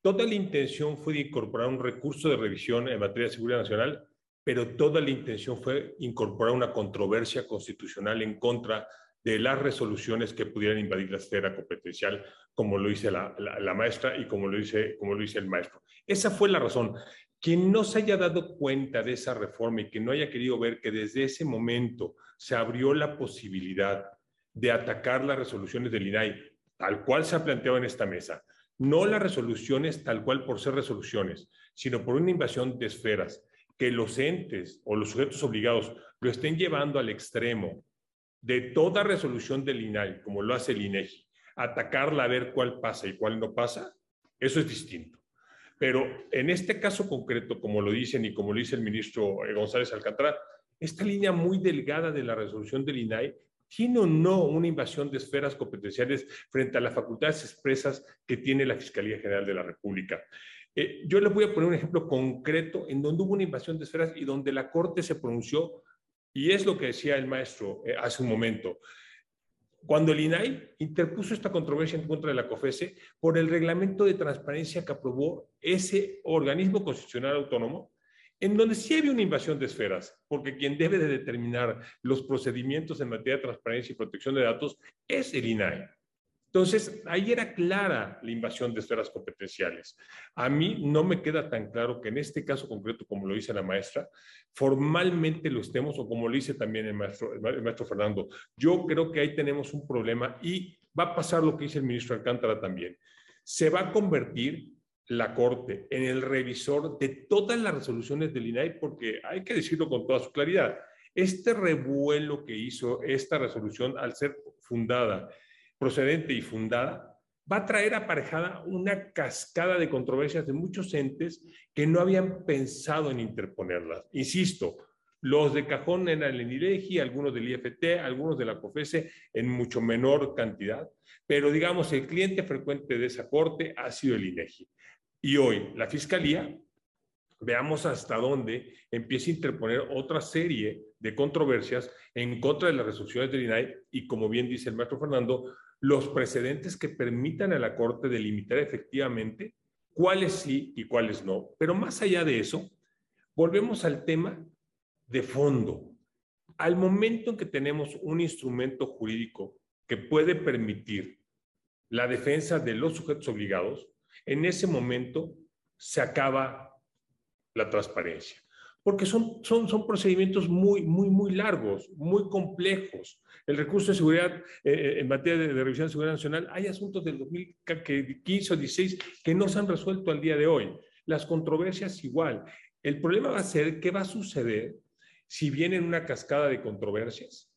toda la intención fue de incorporar un recurso de revisión en materia de seguridad nacional, pero toda la intención fue incorporar una controversia constitucional en contra de las resoluciones que pudieran invadir la esfera competencial, como lo dice la, la, maestra y como lo, dice, como lo dice el maestro. Esa fue la razón. Quien no se haya dado cuenta de esa reforma y que no haya querido ver que desde ese momento se abrió la posibilidad de atacar las resoluciones del INAI, tal cual se ha planteado en esta mesa, no las resoluciones tal cual por ser resoluciones, sino por una invasión de esferas, que los entes o los sujetos obligados lo estén llevando al extremo de toda resolución del INAI, como lo hace el INEGI, atacarla a ver cuál pasa y cuál no pasa, eso es distinto. Pero en este caso concreto, como lo dicen y como lo dice el ministro eh, González Alcántara, esta línea muy delgada de la resolución del INAI tiene o no una invasión de esferas competenciales frente a las facultades expresas que tiene la Fiscalía General de la República. Eh, yo les voy a poner un ejemplo concreto en donde hubo una invasión de esferas y donde la Corte se pronunció, y es lo que decía el maestro eh, hace un momento. Cuando el INAI interpuso esta controversia en contra de la COFESE por el reglamento de transparencia que aprobó ese organismo constitucional autónomo, en donde sí había una invasión de esferas, porque quien debe de determinar los procedimientos en materia de transparencia y protección de datos es el INAI. Entonces, ahí era clara la invasión de esferas competenciales. A mí no me queda tan claro que en este caso concreto, como lo dice la maestra, formalmente lo estemos, o como lo dice también el maestro, Fernando. Yo creo que ahí tenemos un problema y va a pasar lo que dice el ministro Alcántara también. Se va a convertir la Corte en el revisor de todas las resoluciones del INAI, porque hay que decirlo con toda su claridad. Este revuelo que hizo esta resolución al ser fundada procedente y fundada, va a traer aparejada una cascada de controversias de muchos entes que no habían pensado en interponerlas. Insisto, los de cajón en el INIREGI, algunos del IFT, algunos de la COFESE en mucho menor cantidad, pero digamos el cliente frecuente de esa corte ha sido el INEGI. Y hoy la Fiscalía, veamos hasta dónde empieza a interponer otra serie de controversias en contra de las resoluciones del INAI y como bien dice el maestro Fernando, los precedentes que permitan a la Corte delimitar efectivamente cuáles sí y cuáles no. Pero más allá de eso, volvemos al tema de fondo. Al momento en que tenemos un instrumento jurídico que puede permitir la defensa de los sujetos obligados, en ese momento se acaba la transparencia porque son, son, son procedimientos muy, muy, muy largos, muy complejos. El recurso de seguridad eh, eh, en materia de, revisión de seguridad nacional, hay asuntos del 2015 o 16 que no se han resuelto al día de hoy. Las controversias igual. El problema va a ser qué va a suceder si viene una cascada de controversias.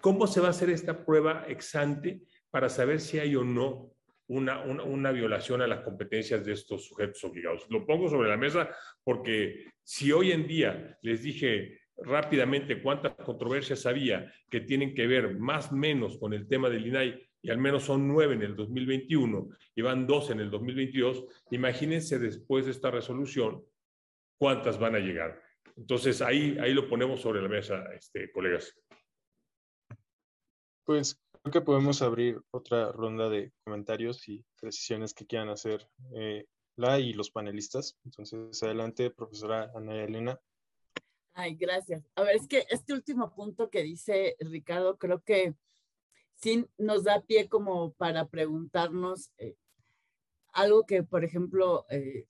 ¿Cómo se va a hacer esta prueba ex ante para saber si hay o no una, una, violación a las competencias de estos sujetos obligados. Lo pongo sobre la mesa porque si hoy en día les dije rápidamente cuántas controversias había que tienen que ver más o menos con el tema del INAI y al menos son nueve en el 2021 y van dos en el 2022, imagínense después de esta resolución cuántas van a llegar. Entonces ahí, ahí lo ponemos sobre la mesa, este, colegas. Pues Creo que podemos abrir otra ronda de comentarios y precisiones que quieran hacer eh, la y los panelistas. Entonces, adelante, profesora Ana Elena. Ay, gracias. A ver, es que este último punto que dice Ricardo, creo que sí nos da pie como para preguntarnos eh, algo que, por ejemplo, eh,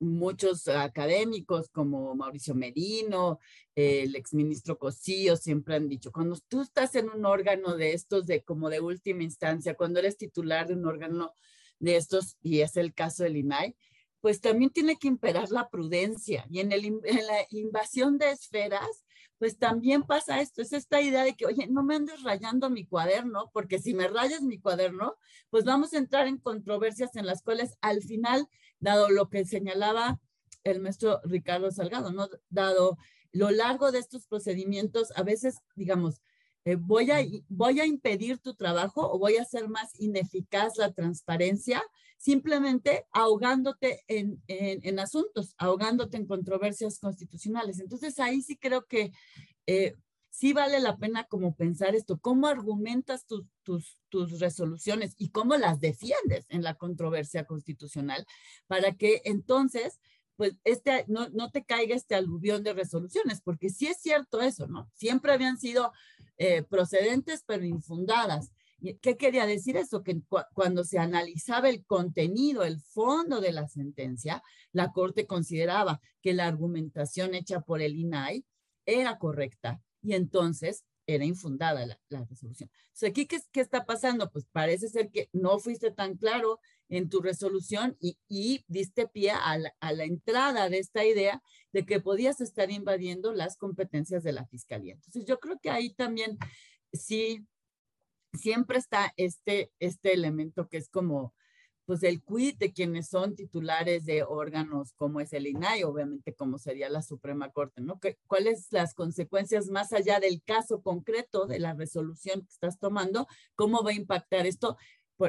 muchos académicos como Mauricio Merino, el exministro Cosío, siempre han dicho, cuando tú estás en un órgano de estos, de como de última instancia, cuando eres titular de un órgano de estos, y es el caso del INAI, pues también tiene que imperar la prudencia. Y en, el, en la invasión de esferas, pues también pasa esto, es esta idea de que, oye, no me andes rayando mi cuaderno, porque si me rayas mi cuaderno, pues vamos a entrar en controversias en las cuales al final, dado lo que señalaba el maestro Ricardo Salgado, ¿no? Dado lo largo de estos procedimientos, a veces, digamos, eh, voy, a, voy a impedir tu trabajo o voy a hacer más ineficaz la transparencia, simplemente ahogándote en, en, asuntos, ahogándote en controversias constitucionales. Entonces ahí sí creo que eh, sí vale la pena como pensar esto, cómo argumentas tus, tus, tus resoluciones y cómo las defiendes en la controversia constitucional para que entonces pues este, no, no, te caiga este aluvión de resoluciones, porque sí es cierto eso, ¿no? Siempre habían sido eh, procedentes pero infundadas. ¿Qué quería decir eso? Que cuando se analizaba el contenido, el fondo de la sentencia, la Corte consideraba que la argumentación hecha por el INAI era correcta y entonces era infundada la, resolución. Entonces, ¿aquí qué, qué, está pasando? Pues parece ser que no fuiste tan claro en tu resolución y, diste pie a la, a la, entrada de esta idea de que podías estar invadiendo las competencias de la fiscalía. Entonces, yo creo que ahí también sí, siempre está este, este elemento que es como, pues el quid de quienes son titulares de órganos como es el INAI, obviamente como sería la Suprema Corte, ¿no? ¿Cuáles las consecuencias más allá del caso concreto de la resolución que estás tomando? ¿Cómo va a impactar esto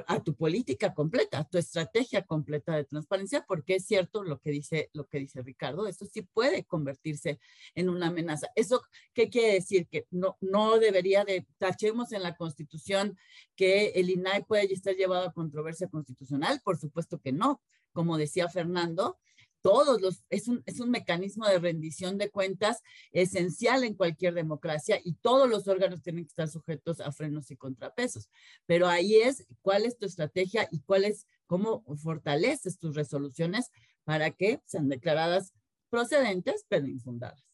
a tu política completa, a tu estrategia completa de transparencia, porque es cierto lo que dice, lo que dice Ricardo, esto sí puede convertirse en una amenaza. ¿Eso qué quiere decir? Que no, no debería de, tachemos en la Constitución que el INAI puede estar llevado a controversia constitucional, por supuesto que no. Como decía Fernando, todos los, es un, es un mecanismo de rendición de cuentas esencial en cualquier democracia y todos los órganos tienen que estar sujetos a frenos y contrapesos. Pero ahí es cuál es tu estrategia y cuál es, cómo fortaleces tus resoluciones para que sean declaradas procedentes pero infundadas.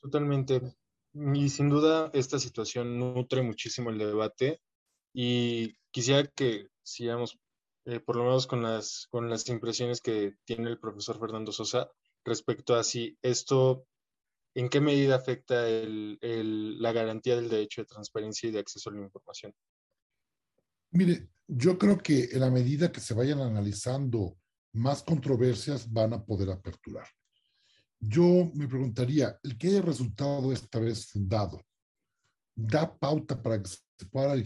Totalmente. Y sin duda esta situación nutre muchísimo el debate y quisiera que sigamos eh, por lo menos con las, con las impresiones que tiene el profesor Fernando Sosa respecto a si esto, en qué medida afecta la garantía del derecho de transparencia y de acceso a la información. Mire, yo creo que en la medida que se vayan analizando más controversias van a poder aperturar. Yo me preguntaría, ¿el que haya resultado esta vez fundado da pauta para que se pueda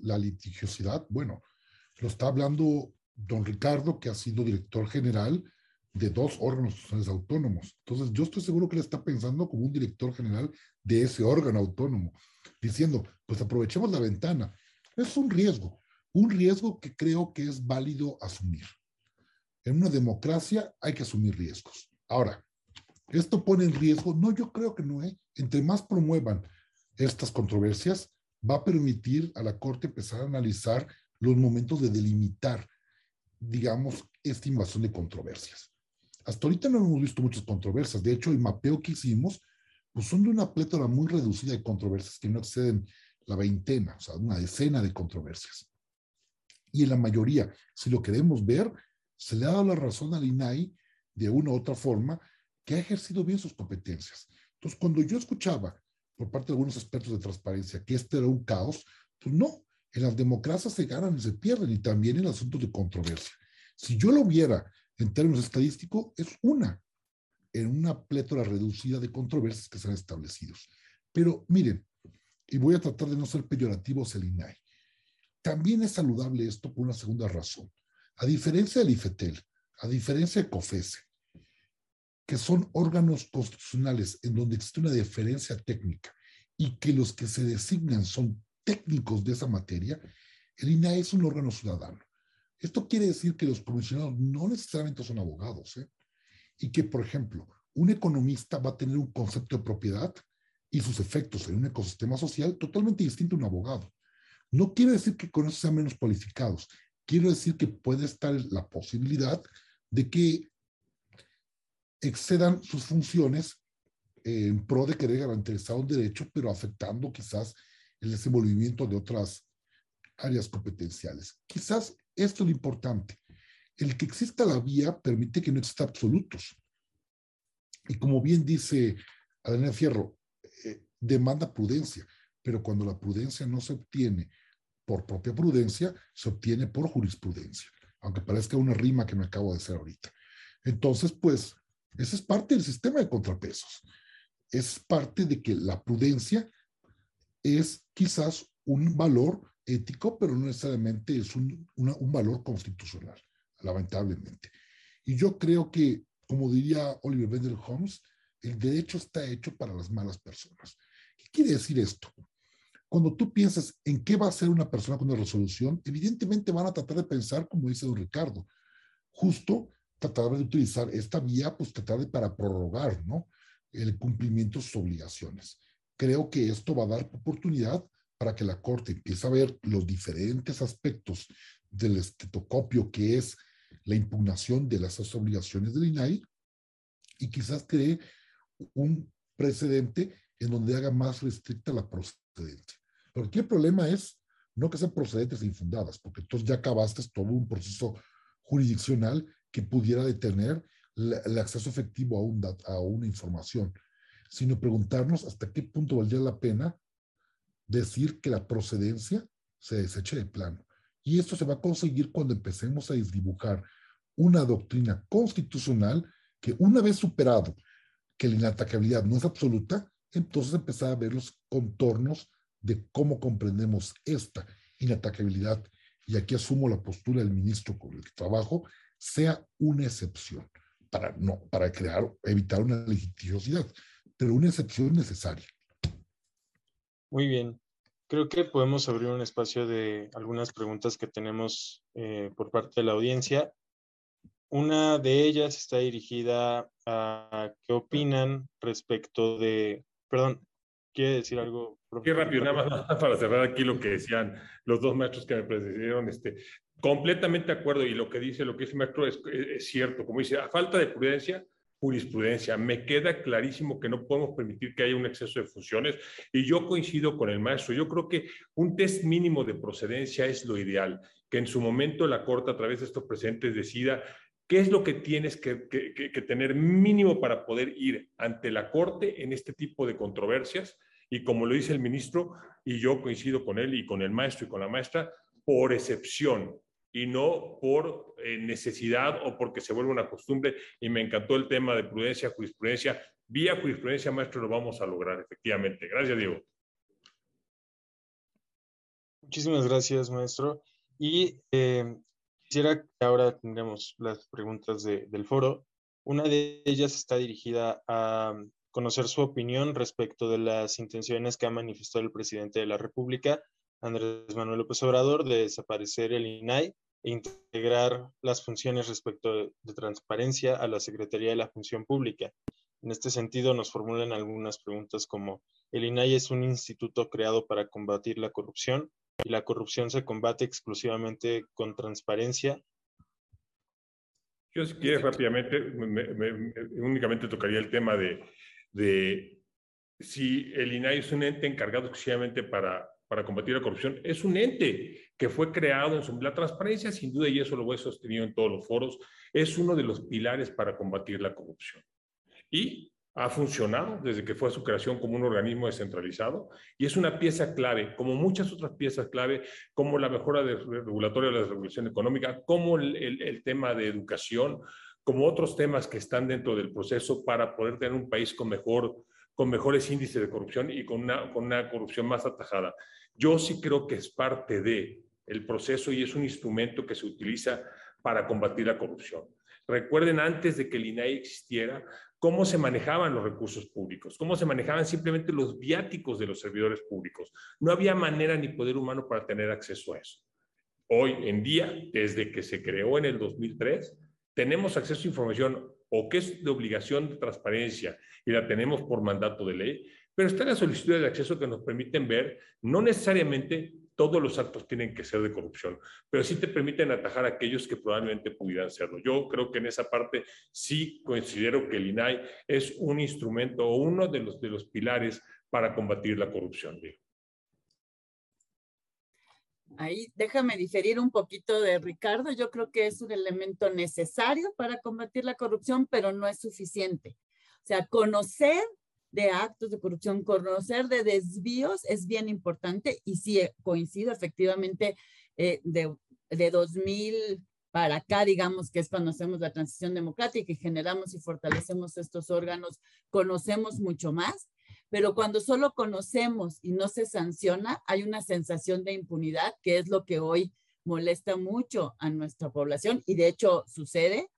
la litigiosidad? Bueno, lo está hablando don Ricardo, que ha sido director general de dos órganos autónomos. Entonces, yo estoy seguro que él está pensando como un director general de ese órgano autónomo, diciendo, pues aprovechemos la ventana. Es un riesgo, un riesgo que creo que es válido asumir. En una democracia hay que asumir riesgos. Ahora, ¿esto pone en riesgo? No, yo creo que no. ¿eh? Entre más promuevan estas controversias, va a permitir a la Corte empezar a analizar los momentos de delimitar, digamos, esta invasión de controversias. Hasta ahorita no hemos visto muchas controversias. De hecho, el mapeo que hicimos, pues son de una plétora muy reducida de controversias que no exceden la veintena, o sea, una decena de controversias. Y en la mayoría, si lo queremos ver, se le ha dado la razón al INAI de una u otra forma que ha ejercido bien sus competencias. Entonces, cuando yo escuchaba por parte de algunos expertos de transparencia que este era un caos, pues no, en las democracias se ganan y se pierden, y también en asuntos de controversia. Si yo lo viera en términos estadísticos, es una, en una plétora reducida de controversias que se han establecido. Pero miren, y voy a tratar de no ser peyorativo el INAI, también es saludable esto por una segunda razón. A diferencia del IFETEL, a diferencia de COFESE, que son órganos constitucionales en donde existe una diferencia técnica y que los que se designan son técnicos de esa materia, el INAE es un órgano ciudadano. Esto quiere decir que los comisionados no necesariamente son abogados, ¿eh? y que, por ejemplo, un economista va a tener un concepto de propiedad y sus efectos en un ecosistema social totalmente distinto a un abogado. No quiere decir que con eso sean menos cualificados, quiero decir que puede estar la posibilidad de que excedan sus funciones en pro de querer garantizar un derecho, pero afectando quizás el desenvolvimiento de otras áreas competenciales. Quizás esto es lo importante. El que exista la vía permite que no exista absolutos. Y como bien dice Adriana Fierro, eh, demanda prudencia, pero cuando la prudencia no se obtiene por propia prudencia, se obtiene por jurisprudencia, aunque parezca una rima que me acabo de hacer ahorita. Entonces, pues, esa es parte del sistema de contrapesos. Es parte de que la prudencia es quizás un valor ético, pero no necesariamente es un, un valor constitucional, lamentablemente. Y yo creo que, como diría Oliver Wendell Holmes, el derecho está hecho para las malas personas. ¿Qué quiere decir esto? Cuando tú piensas en qué va a hacer una persona con una resolución, evidentemente van a tratar de pensar, como dice don Ricardo, justo tratar de utilizar esta vía, pues tratar de para prorrogar, ¿no? El cumplimiento de sus obligaciones. Creo que esto va a dar oportunidad para que la Corte empiece a ver los diferentes aspectos del estetocopio que es la impugnación de las obligaciones del INAI y quizás cree un precedente en donde haga más restricta la procedencia. Pero aquí el problema es no que sean procedentes infundadas, porque entonces ya acabaste todo un proceso jurisdiccional que pudiera detener el acceso efectivo a, un a una información, sino preguntarnos hasta qué punto valdría la pena decir que la procedencia se deseche de plano. Y esto se va a conseguir cuando empecemos a desdibujar una doctrina constitucional que una vez superado que la inatacabilidad no es absoluta, entonces empezar a ver los contornos de cómo comprendemos esta inatacabilidad, y aquí asumo la postura del ministro con el trabajo, sea una excepción para, no, para crear, evitar una litigiosidad, pero una excepción necesaria. Muy bien. Creo que podemos abrir un espacio de algunas preguntas que tenemos eh, por parte de la audiencia. Una de ellas está dirigida a qué opinan respecto de, perdón, ¿quiere decir algo? Qué rápido, nada más para cerrar aquí lo que decían los dos maestros que me precedieron. Este, completamente de acuerdo y lo que dice, lo que dice el maestro es, es cierto. Como dice, a falta de prudencia, jurisprudencia. Me queda clarísimo que no podemos permitir que haya un exceso de funciones y yo coincido con el maestro. Yo creo que un test mínimo de procedencia es lo ideal, que en su momento la Corte a través de estos presentes decida ¿Qué es lo que tienes que, tener mínimo para poder ir ante la Corte en este tipo de controversias? Y como lo dice el ministro, y yo coincido con él y con el maestro y con la maestra, por excepción y no por eh, necesidad o porque se vuelve una costumbre. Y me encantó el tema de prudencia, jurisprudencia. Vía jurisprudencia, maestro, lo vamos a lograr, efectivamente. Gracias, Diego. Muchísimas gracias, maestro. Y eh, Quisiera que ahora tengamos las preguntas del foro. Una de ellas está dirigida a conocer su opinión respecto de las intenciones que ha manifestado el presidente de la República, Andrés Manuel López Obrador, de desaparecer el INAI e integrar las funciones respecto de, transparencia a la Secretaría de la Función Pública. En este sentido, nos formulan algunas preguntas como, ¿el INAI es un instituto creado para combatir la corrupción? y la corrupción se combate exclusivamente con transparencia. Yo si quieres rápidamente, únicamente tocaría el tema de, de si el INAI es un ente encargado exclusivamente para, para combatir la corrupción. Es un ente que fue creado en su... La transparencia, sin duda, y eso lo he sostenido en todos los foros, es uno de los pilares para combatir la corrupción. Y ha funcionado desde que fue su creación como un organismo descentralizado y es una pieza clave, como muchas otras piezas clave, como la mejora de, regulatoria de la regulación económica, como el, tema de educación, como otros temas que están dentro del proceso para poder tener un país con, mejor, con mejores índices de corrupción y con una, con una corrupción más atajada. Yo sí creo que es parte de el proceso y es un instrumento que se utiliza para combatir la corrupción. Recuerden, antes de que el INAI existiera, cómo se manejaban los recursos públicos, cómo se manejaban simplemente los viáticos de los servidores públicos. No había manera ni poder humano para tener acceso a eso. Hoy en día, desde que se creó en el 2003, tenemos acceso a información o que es de obligación de transparencia y la tenemos por mandato de ley, pero están las solicitudes de acceso que nos permiten ver no necesariamente todos los actos tienen que ser de corrupción, pero sí te permiten atajar aquellos que probablemente pudieran serlo. Yo creo que en esa parte sí considero que el INAI es un instrumento o uno de los, de los pilares para combatir la corrupción. Ahí déjame diferir un poquito de Ricardo. Yo creo que es un elemento necesario para combatir la corrupción, pero no es suficiente. O sea, conocer de actos de corrupción, conocer de desvíos es bien importante y sí eh, coincido efectivamente eh, de, de 2000 para acá, digamos que es cuando hacemos la transición democrática y generamos y fortalecemos estos órganos, conocemos mucho más, pero cuando solo conocemos y no se sanciona, hay una sensación de impunidad, que es lo que hoy molesta mucho a nuestra población y de hecho sucede.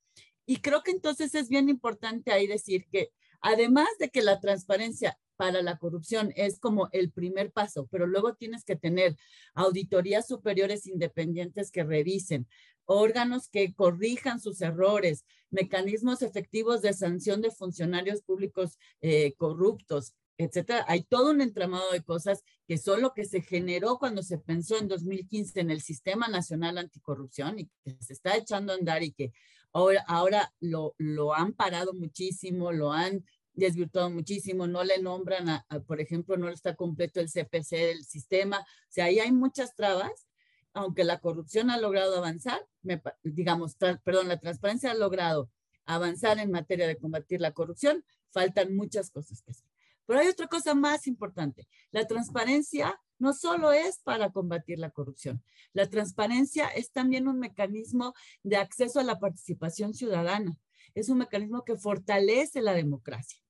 Y creo que entonces es bien importante ahí decir que Además de que la transparencia para la corrupción es como el primer paso, pero luego tienes que tener auditorías superiores independientes que revisen, órganos que corrijan sus errores, mecanismos efectivos de sanción de funcionarios públicos eh, corruptos, etcétera. Hay todo un entramado de cosas que son lo que se generó cuando se pensó en 2015 en el Sistema Nacional Anticorrupción y que se está echando a andar y que ahora, ahora lo, lo han parado muchísimo, lo han desvirtuado muchísimo, no le nombran, a, por ejemplo, no está completo el CPC del sistema, o sea, ahí hay muchas trabas, aunque la corrupción ha logrado avanzar, digamos, perdón, la transparencia ha logrado avanzar en materia de combatir la corrupción, faltan muchas cosas que hacer. Pero hay otra cosa más importante. La transparencia no solo es para combatir la corrupción. La transparencia es también un mecanismo de acceso a la participación ciudadana. Es un mecanismo que fortalece la democracia.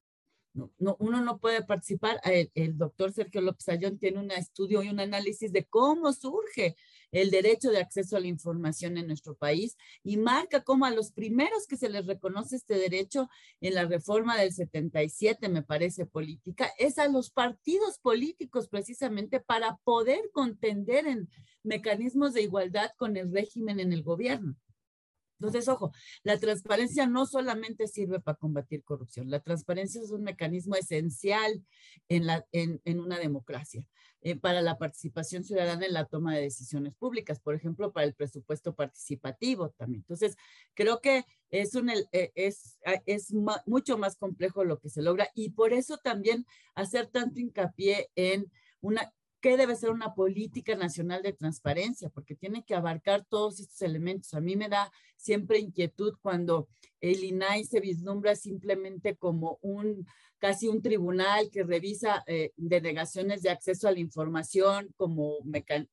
No, uno no puede participar. El, doctor Sergio López Ayón tiene un estudio y un análisis de cómo surge el derecho de acceso a la información en nuestro país y marca cómo a los primeros que se les reconoce este derecho en la reforma del 77, me parece política, es a los partidos políticos precisamente para poder contender en mecanismos de igualdad con el régimen en el gobierno. Entonces, ojo, la transparencia no solamente sirve para combatir corrupción, la transparencia es un mecanismo esencial en, una democracia, eh, para la participación ciudadana en la toma de decisiones públicas, por ejemplo, para el presupuesto participativo también. Entonces, creo que es, eh, es mucho más complejo lo que se logra y por eso también hacer tanto hincapié en una, qué debe ser una política nacional de transparencia, porque tiene que abarcar todos estos elementos. A mí me da siempre inquietud cuando el INAI se vislumbra simplemente como un casi un tribunal que revisa eh, denegaciones de acceso a la información como,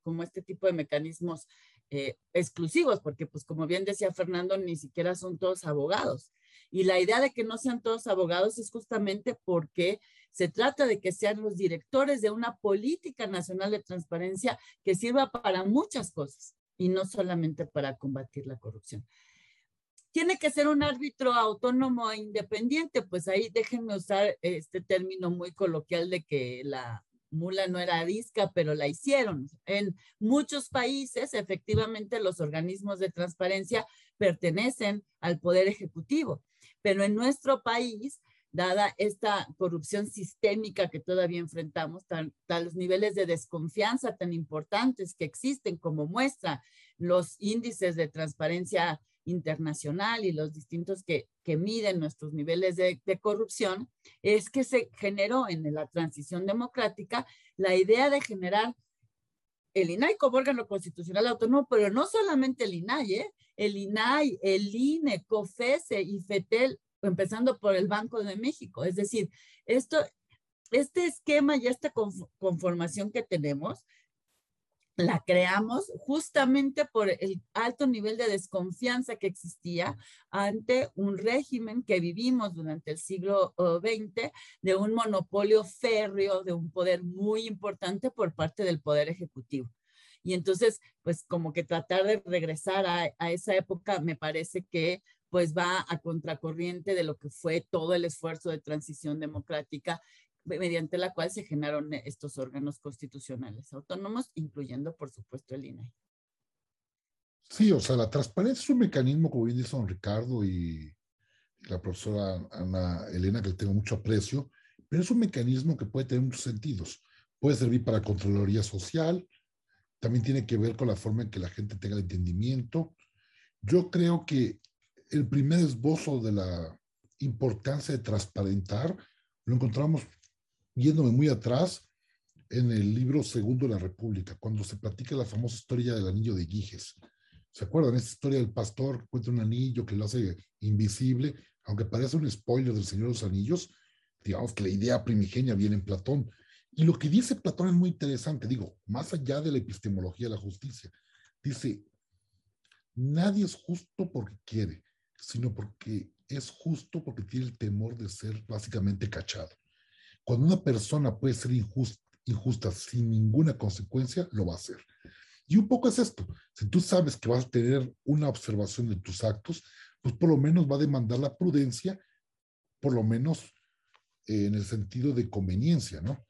como este tipo de mecanismos eh, exclusivos, porque pues como bien decía Fernando, ni siquiera son todos abogados. Y la idea de que no sean todos abogados es justamente porque se trata de que sean los directores de una política nacional de transparencia que sirva para muchas cosas y no solamente para combatir la corrupción. Tiene que ser un árbitro autónomo e independiente, pues ahí déjenme usar este término muy coloquial de que la mula no era arisca, pero la hicieron. En muchos países, efectivamente, los organismos de transparencia pertenecen al Poder Ejecutivo, pero en nuestro país dada esta corrupción sistémica que todavía enfrentamos, tan, los niveles de desconfianza tan importantes que existen como muestra los índices de transparencia internacional y los distintos que, que miden nuestros niveles de, de, corrupción, es que se generó en la transición democrática la idea de generar el INAI como órgano constitucional autónomo, pero no solamente el INAI, ¿eh? el INAI, el INE, COFESE y FETEL empezando por el Banco de México. Es decir, esto, este esquema y esta conformación que tenemos, la creamos justamente por el alto nivel de desconfianza que existía ante un régimen que vivimos durante el siglo XX de un monopolio férreo, de un poder muy importante por parte del Poder Ejecutivo. Y entonces, pues como que tratar de regresar a, a esa época me parece que pues va a contracorriente de lo que fue todo el esfuerzo de transición democrática mediante la cual se generaron estos órganos constitucionales autónomos, incluyendo, por supuesto, el INAI. Sí, o sea, la transparencia es un mecanismo, como bien dice don Ricardo y la profesora Ana Elena, que le tengo mucho aprecio, pero es un mecanismo que puede tener muchos sentidos. Puede servir para Contraloría Social, también tiene que ver con la forma en que la gente tenga el entendimiento. Yo creo que el primer esbozo de la importancia de transparentar lo encontramos yéndome muy atrás en el libro segundo de la República, cuando se platica la famosa historia del anillo de Giges. ¿Se acuerdan? Esta historia del pastor encuentra un anillo que lo hace invisible, aunque parece un spoiler del Señor de los Anillos, digamos que la idea primigenia viene en Platón. Y lo que dice Platón es muy interesante, digo, más allá de la epistemología de la justicia. Dice, nadie es justo porque quiere, sino porque es justo porque tiene el temor de ser básicamente cachado. Cuando una persona puede ser injusta, injusta sin ninguna consecuencia, lo va a hacer. Y un poco es esto, si tú sabes que vas a tener una observación de tus actos, pues por lo menos va a demandar la prudencia, por lo menos eh, en el sentido de conveniencia, ¿no?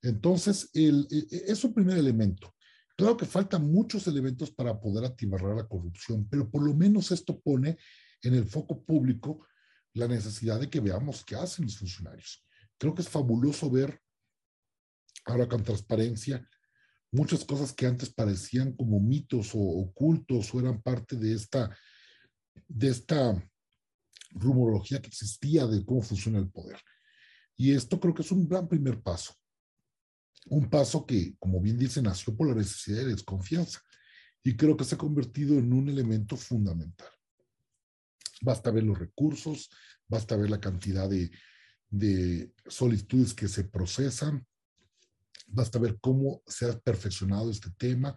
Entonces, el, e, e, es un primer elemento. Claro que faltan muchos elementos para poder atimarrar la corrupción, pero por lo menos esto pone en el foco público la necesidad de que veamos qué hacen los funcionarios. Creo que es fabuloso ver ahora con transparencia muchas cosas que antes parecían como mitos o ocultos o eran parte de esta, de esta rumorología que existía de cómo funciona el poder. Y esto creo que es un gran primer paso. Un paso que, como bien dice, nació por la necesidad de desconfianza y creo que se ha convertido en un elemento fundamental. Basta ver los recursos, basta ver la cantidad de, de solicitudes que se procesan, basta ver cómo se ha perfeccionado este tema,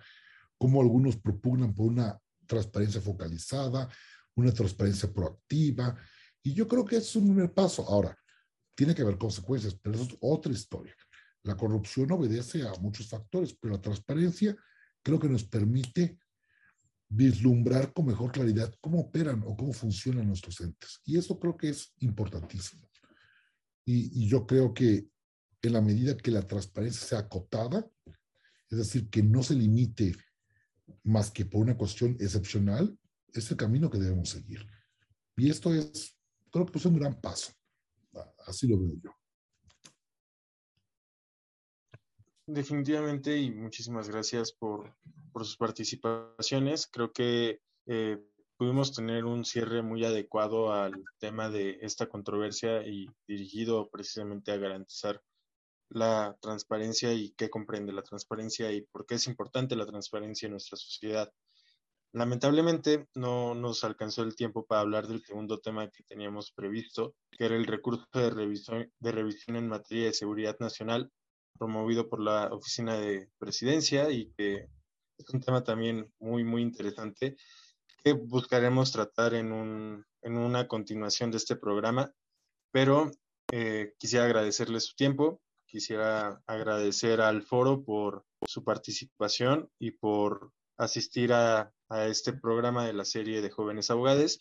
cómo algunos propugnan por una transparencia focalizada, una transparencia proactiva, y yo creo que es un primer paso. Ahora, tiene que haber consecuencias, pero eso es otra historia. La corrupción obedece a muchos factores, pero la transparencia creo que nos permite vislumbrar con mejor claridad cómo operan o cómo funcionan nuestros entes. Y eso creo que es importantísimo. Y, y yo creo que en la medida que la transparencia sea acotada, es decir, que no se limite más que por una cuestión excepcional, es el camino que debemos seguir. Y esto es, creo que es un gran paso. Así lo veo yo. Definitivamente y muchísimas gracias por, por sus participaciones. Creo que eh, pudimos tener un cierre muy adecuado al tema de esta controversia y dirigido precisamente a garantizar la transparencia y qué comprende la transparencia y por qué es importante la transparencia en nuestra sociedad. Lamentablemente no nos alcanzó el tiempo para hablar del segundo tema que teníamos previsto, que era el recurso de revisión, de revisión en materia de seguridad nacional promovido por la Oficina de Presidencia y que es un tema también muy, muy interesante que buscaremos tratar en, un, en una continuación de este programa. Pero eh, quisiera agradecerle su tiempo, quisiera agradecer al foro por su participación y por asistir a, este programa de la serie de jóvenes abogados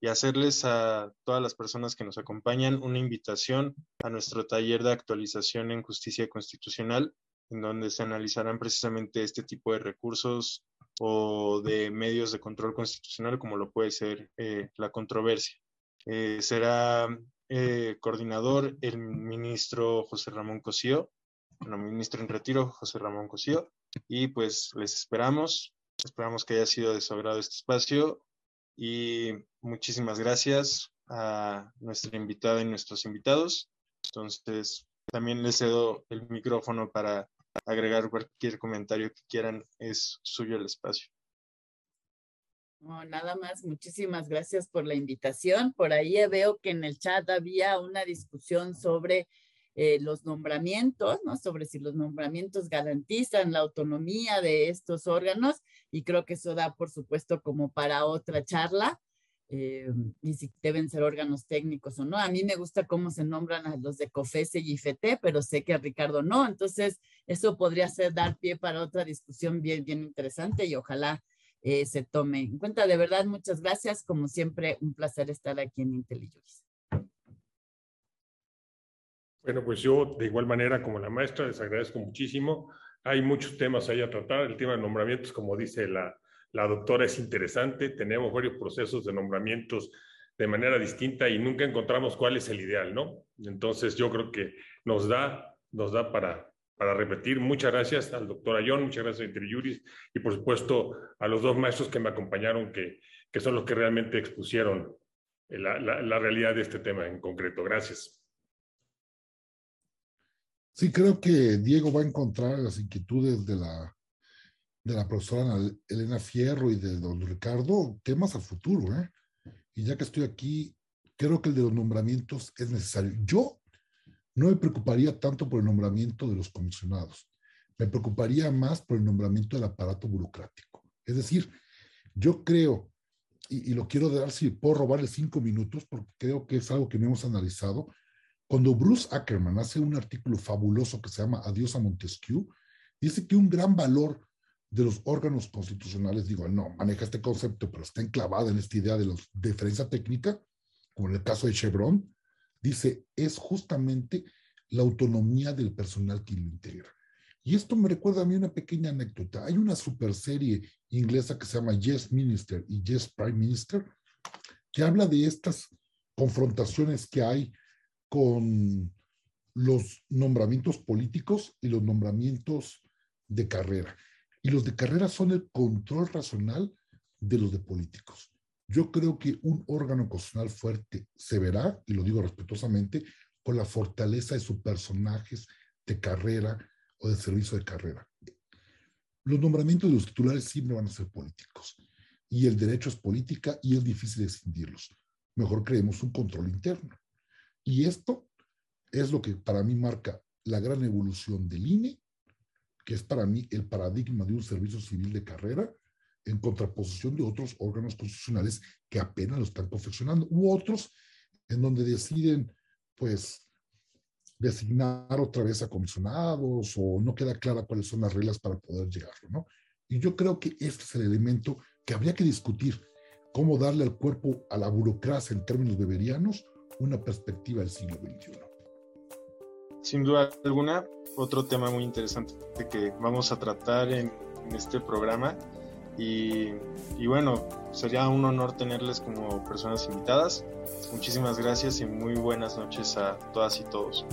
y hacerles a todas las personas que nos acompañan una invitación a nuestro taller de actualización en justicia constitucional, en donde se analizarán precisamente este tipo de recursos o de medios de control constitucional, como lo puede ser eh, la controversia. Eh, será eh, coordinador el ministro José Ramón Cosío, bueno, ministro en retiro José Ramón Cosío, y pues les esperamos Esperamos que haya sido de este espacio y muchísimas gracias a nuestra invitada y nuestros invitados. Entonces, también les cedo el micrófono para agregar cualquier comentario que quieran. Es suyo el espacio. No, nada más, muchísimas gracias por la invitación. Por ahí veo que en el chat había una discusión sobre eh, los nombramientos, ¿no? Sobre si los nombramientos garantizan la autonomía de estos órganos y creo que eso da, por supuesto, como para otra charla. Eh, y si deben ser órganos técnicos o no. A mí me gusta cómo se nombran a los de COFESE y IFT, pero sé que a Ricardo no. Entonces, eso podría ser dar pie para otra discusión bien, bien interesante y ojalá eh, se tome en cuenta. De verdad, muchas gracias. Como siempre, un placer estar aquí en IntelliJuris. Bueno, pues yo de igual manera como la maestra les agradezco muchísimo. Hay muchos temas ahí a tratar. El tema de nombramientos, como dice la, la doctora, es interesante. Tenemos varios procesos de nombramientos de manera distinta y nunca encontramos cuál es el ideal, ¿no? Entonces yo creo que nos da, nos da para, para repetir, muchas gracias al doctor Ayón, muchas gracias a Interjuris y por supuesto a los dos maestros que me acompañaron, que, que son los que realmente expusieron la, la, realidad de este tema en concreto. Gracias. Sí, creo que Diego va a encontrar las inquietudes de la, de la profesora Elena Fierro y de don Ricardo temas al futuro. ¿eh? Y ya que estoy aquí, creo que el de los nombramientos es necesario. Yo no me preocuparía tanto por el nombramiento de los comisionados, me preocuparía más por el nombramiento del aparato burocrático. Es decir, yo creo, y, lo quiero dar si puedo robarle cinco minutos, porque creo que es algo que no hemos analizado, cuando Bruce Ackerman hace un artículo fabuloso que se llama Adiós a Montesquieu, dice que un gran valor de los órganos constitucionales, digo, no, maneja este concepto, pero está enclavada en esta idea de la diferencia técnica, como en el caso de Chevron, dice, es justamente la autonomía del personal que lo integra. Y esto me recuerda a mí una pequeña anécdota. Hay una super serie inglesa que se llama Yes Minister y Yes Prime Minister, que habla de estas confrontaciones que hay con los nombramientos políticos y los nombramientos de carrera. Y los de carrera son el control racional de los de políticos. Yo creo que un órgano constitucional fuerte se verá, y lo digo respetuosamente, con la fortaleza de sus personajes de carrera o de servicio de carrera. Los nombramientos de los titulares siempre van a ser políticos, y el derecho es política y es difícil escindirlos. Mejor creemos un control interno. Y esto es lo que para mí marca la gran evolución del INE, que es para mí el paradigma de un servicio civil de carrera, en contraposición de otros órganos constitucionales que apenas lo están confeccionando, u otros en donde deciden, pues, designar otra vez a comisionados o no queda clara cuáles son las reglas para poder llegarlo, ¿no? Y yo creo que este es el elemento que habría que discutir, cómo darle al cuerpo, a la burocracia en términos beberianos, una perspectiva del siglo XXI. Sin duda alguna, otro tema muy interesante que vamos a tratar en, este programa y, bueno, sería un honor tenerles como personas invitadas. Muchísimas gracias y muy buenas noches a todas y todos.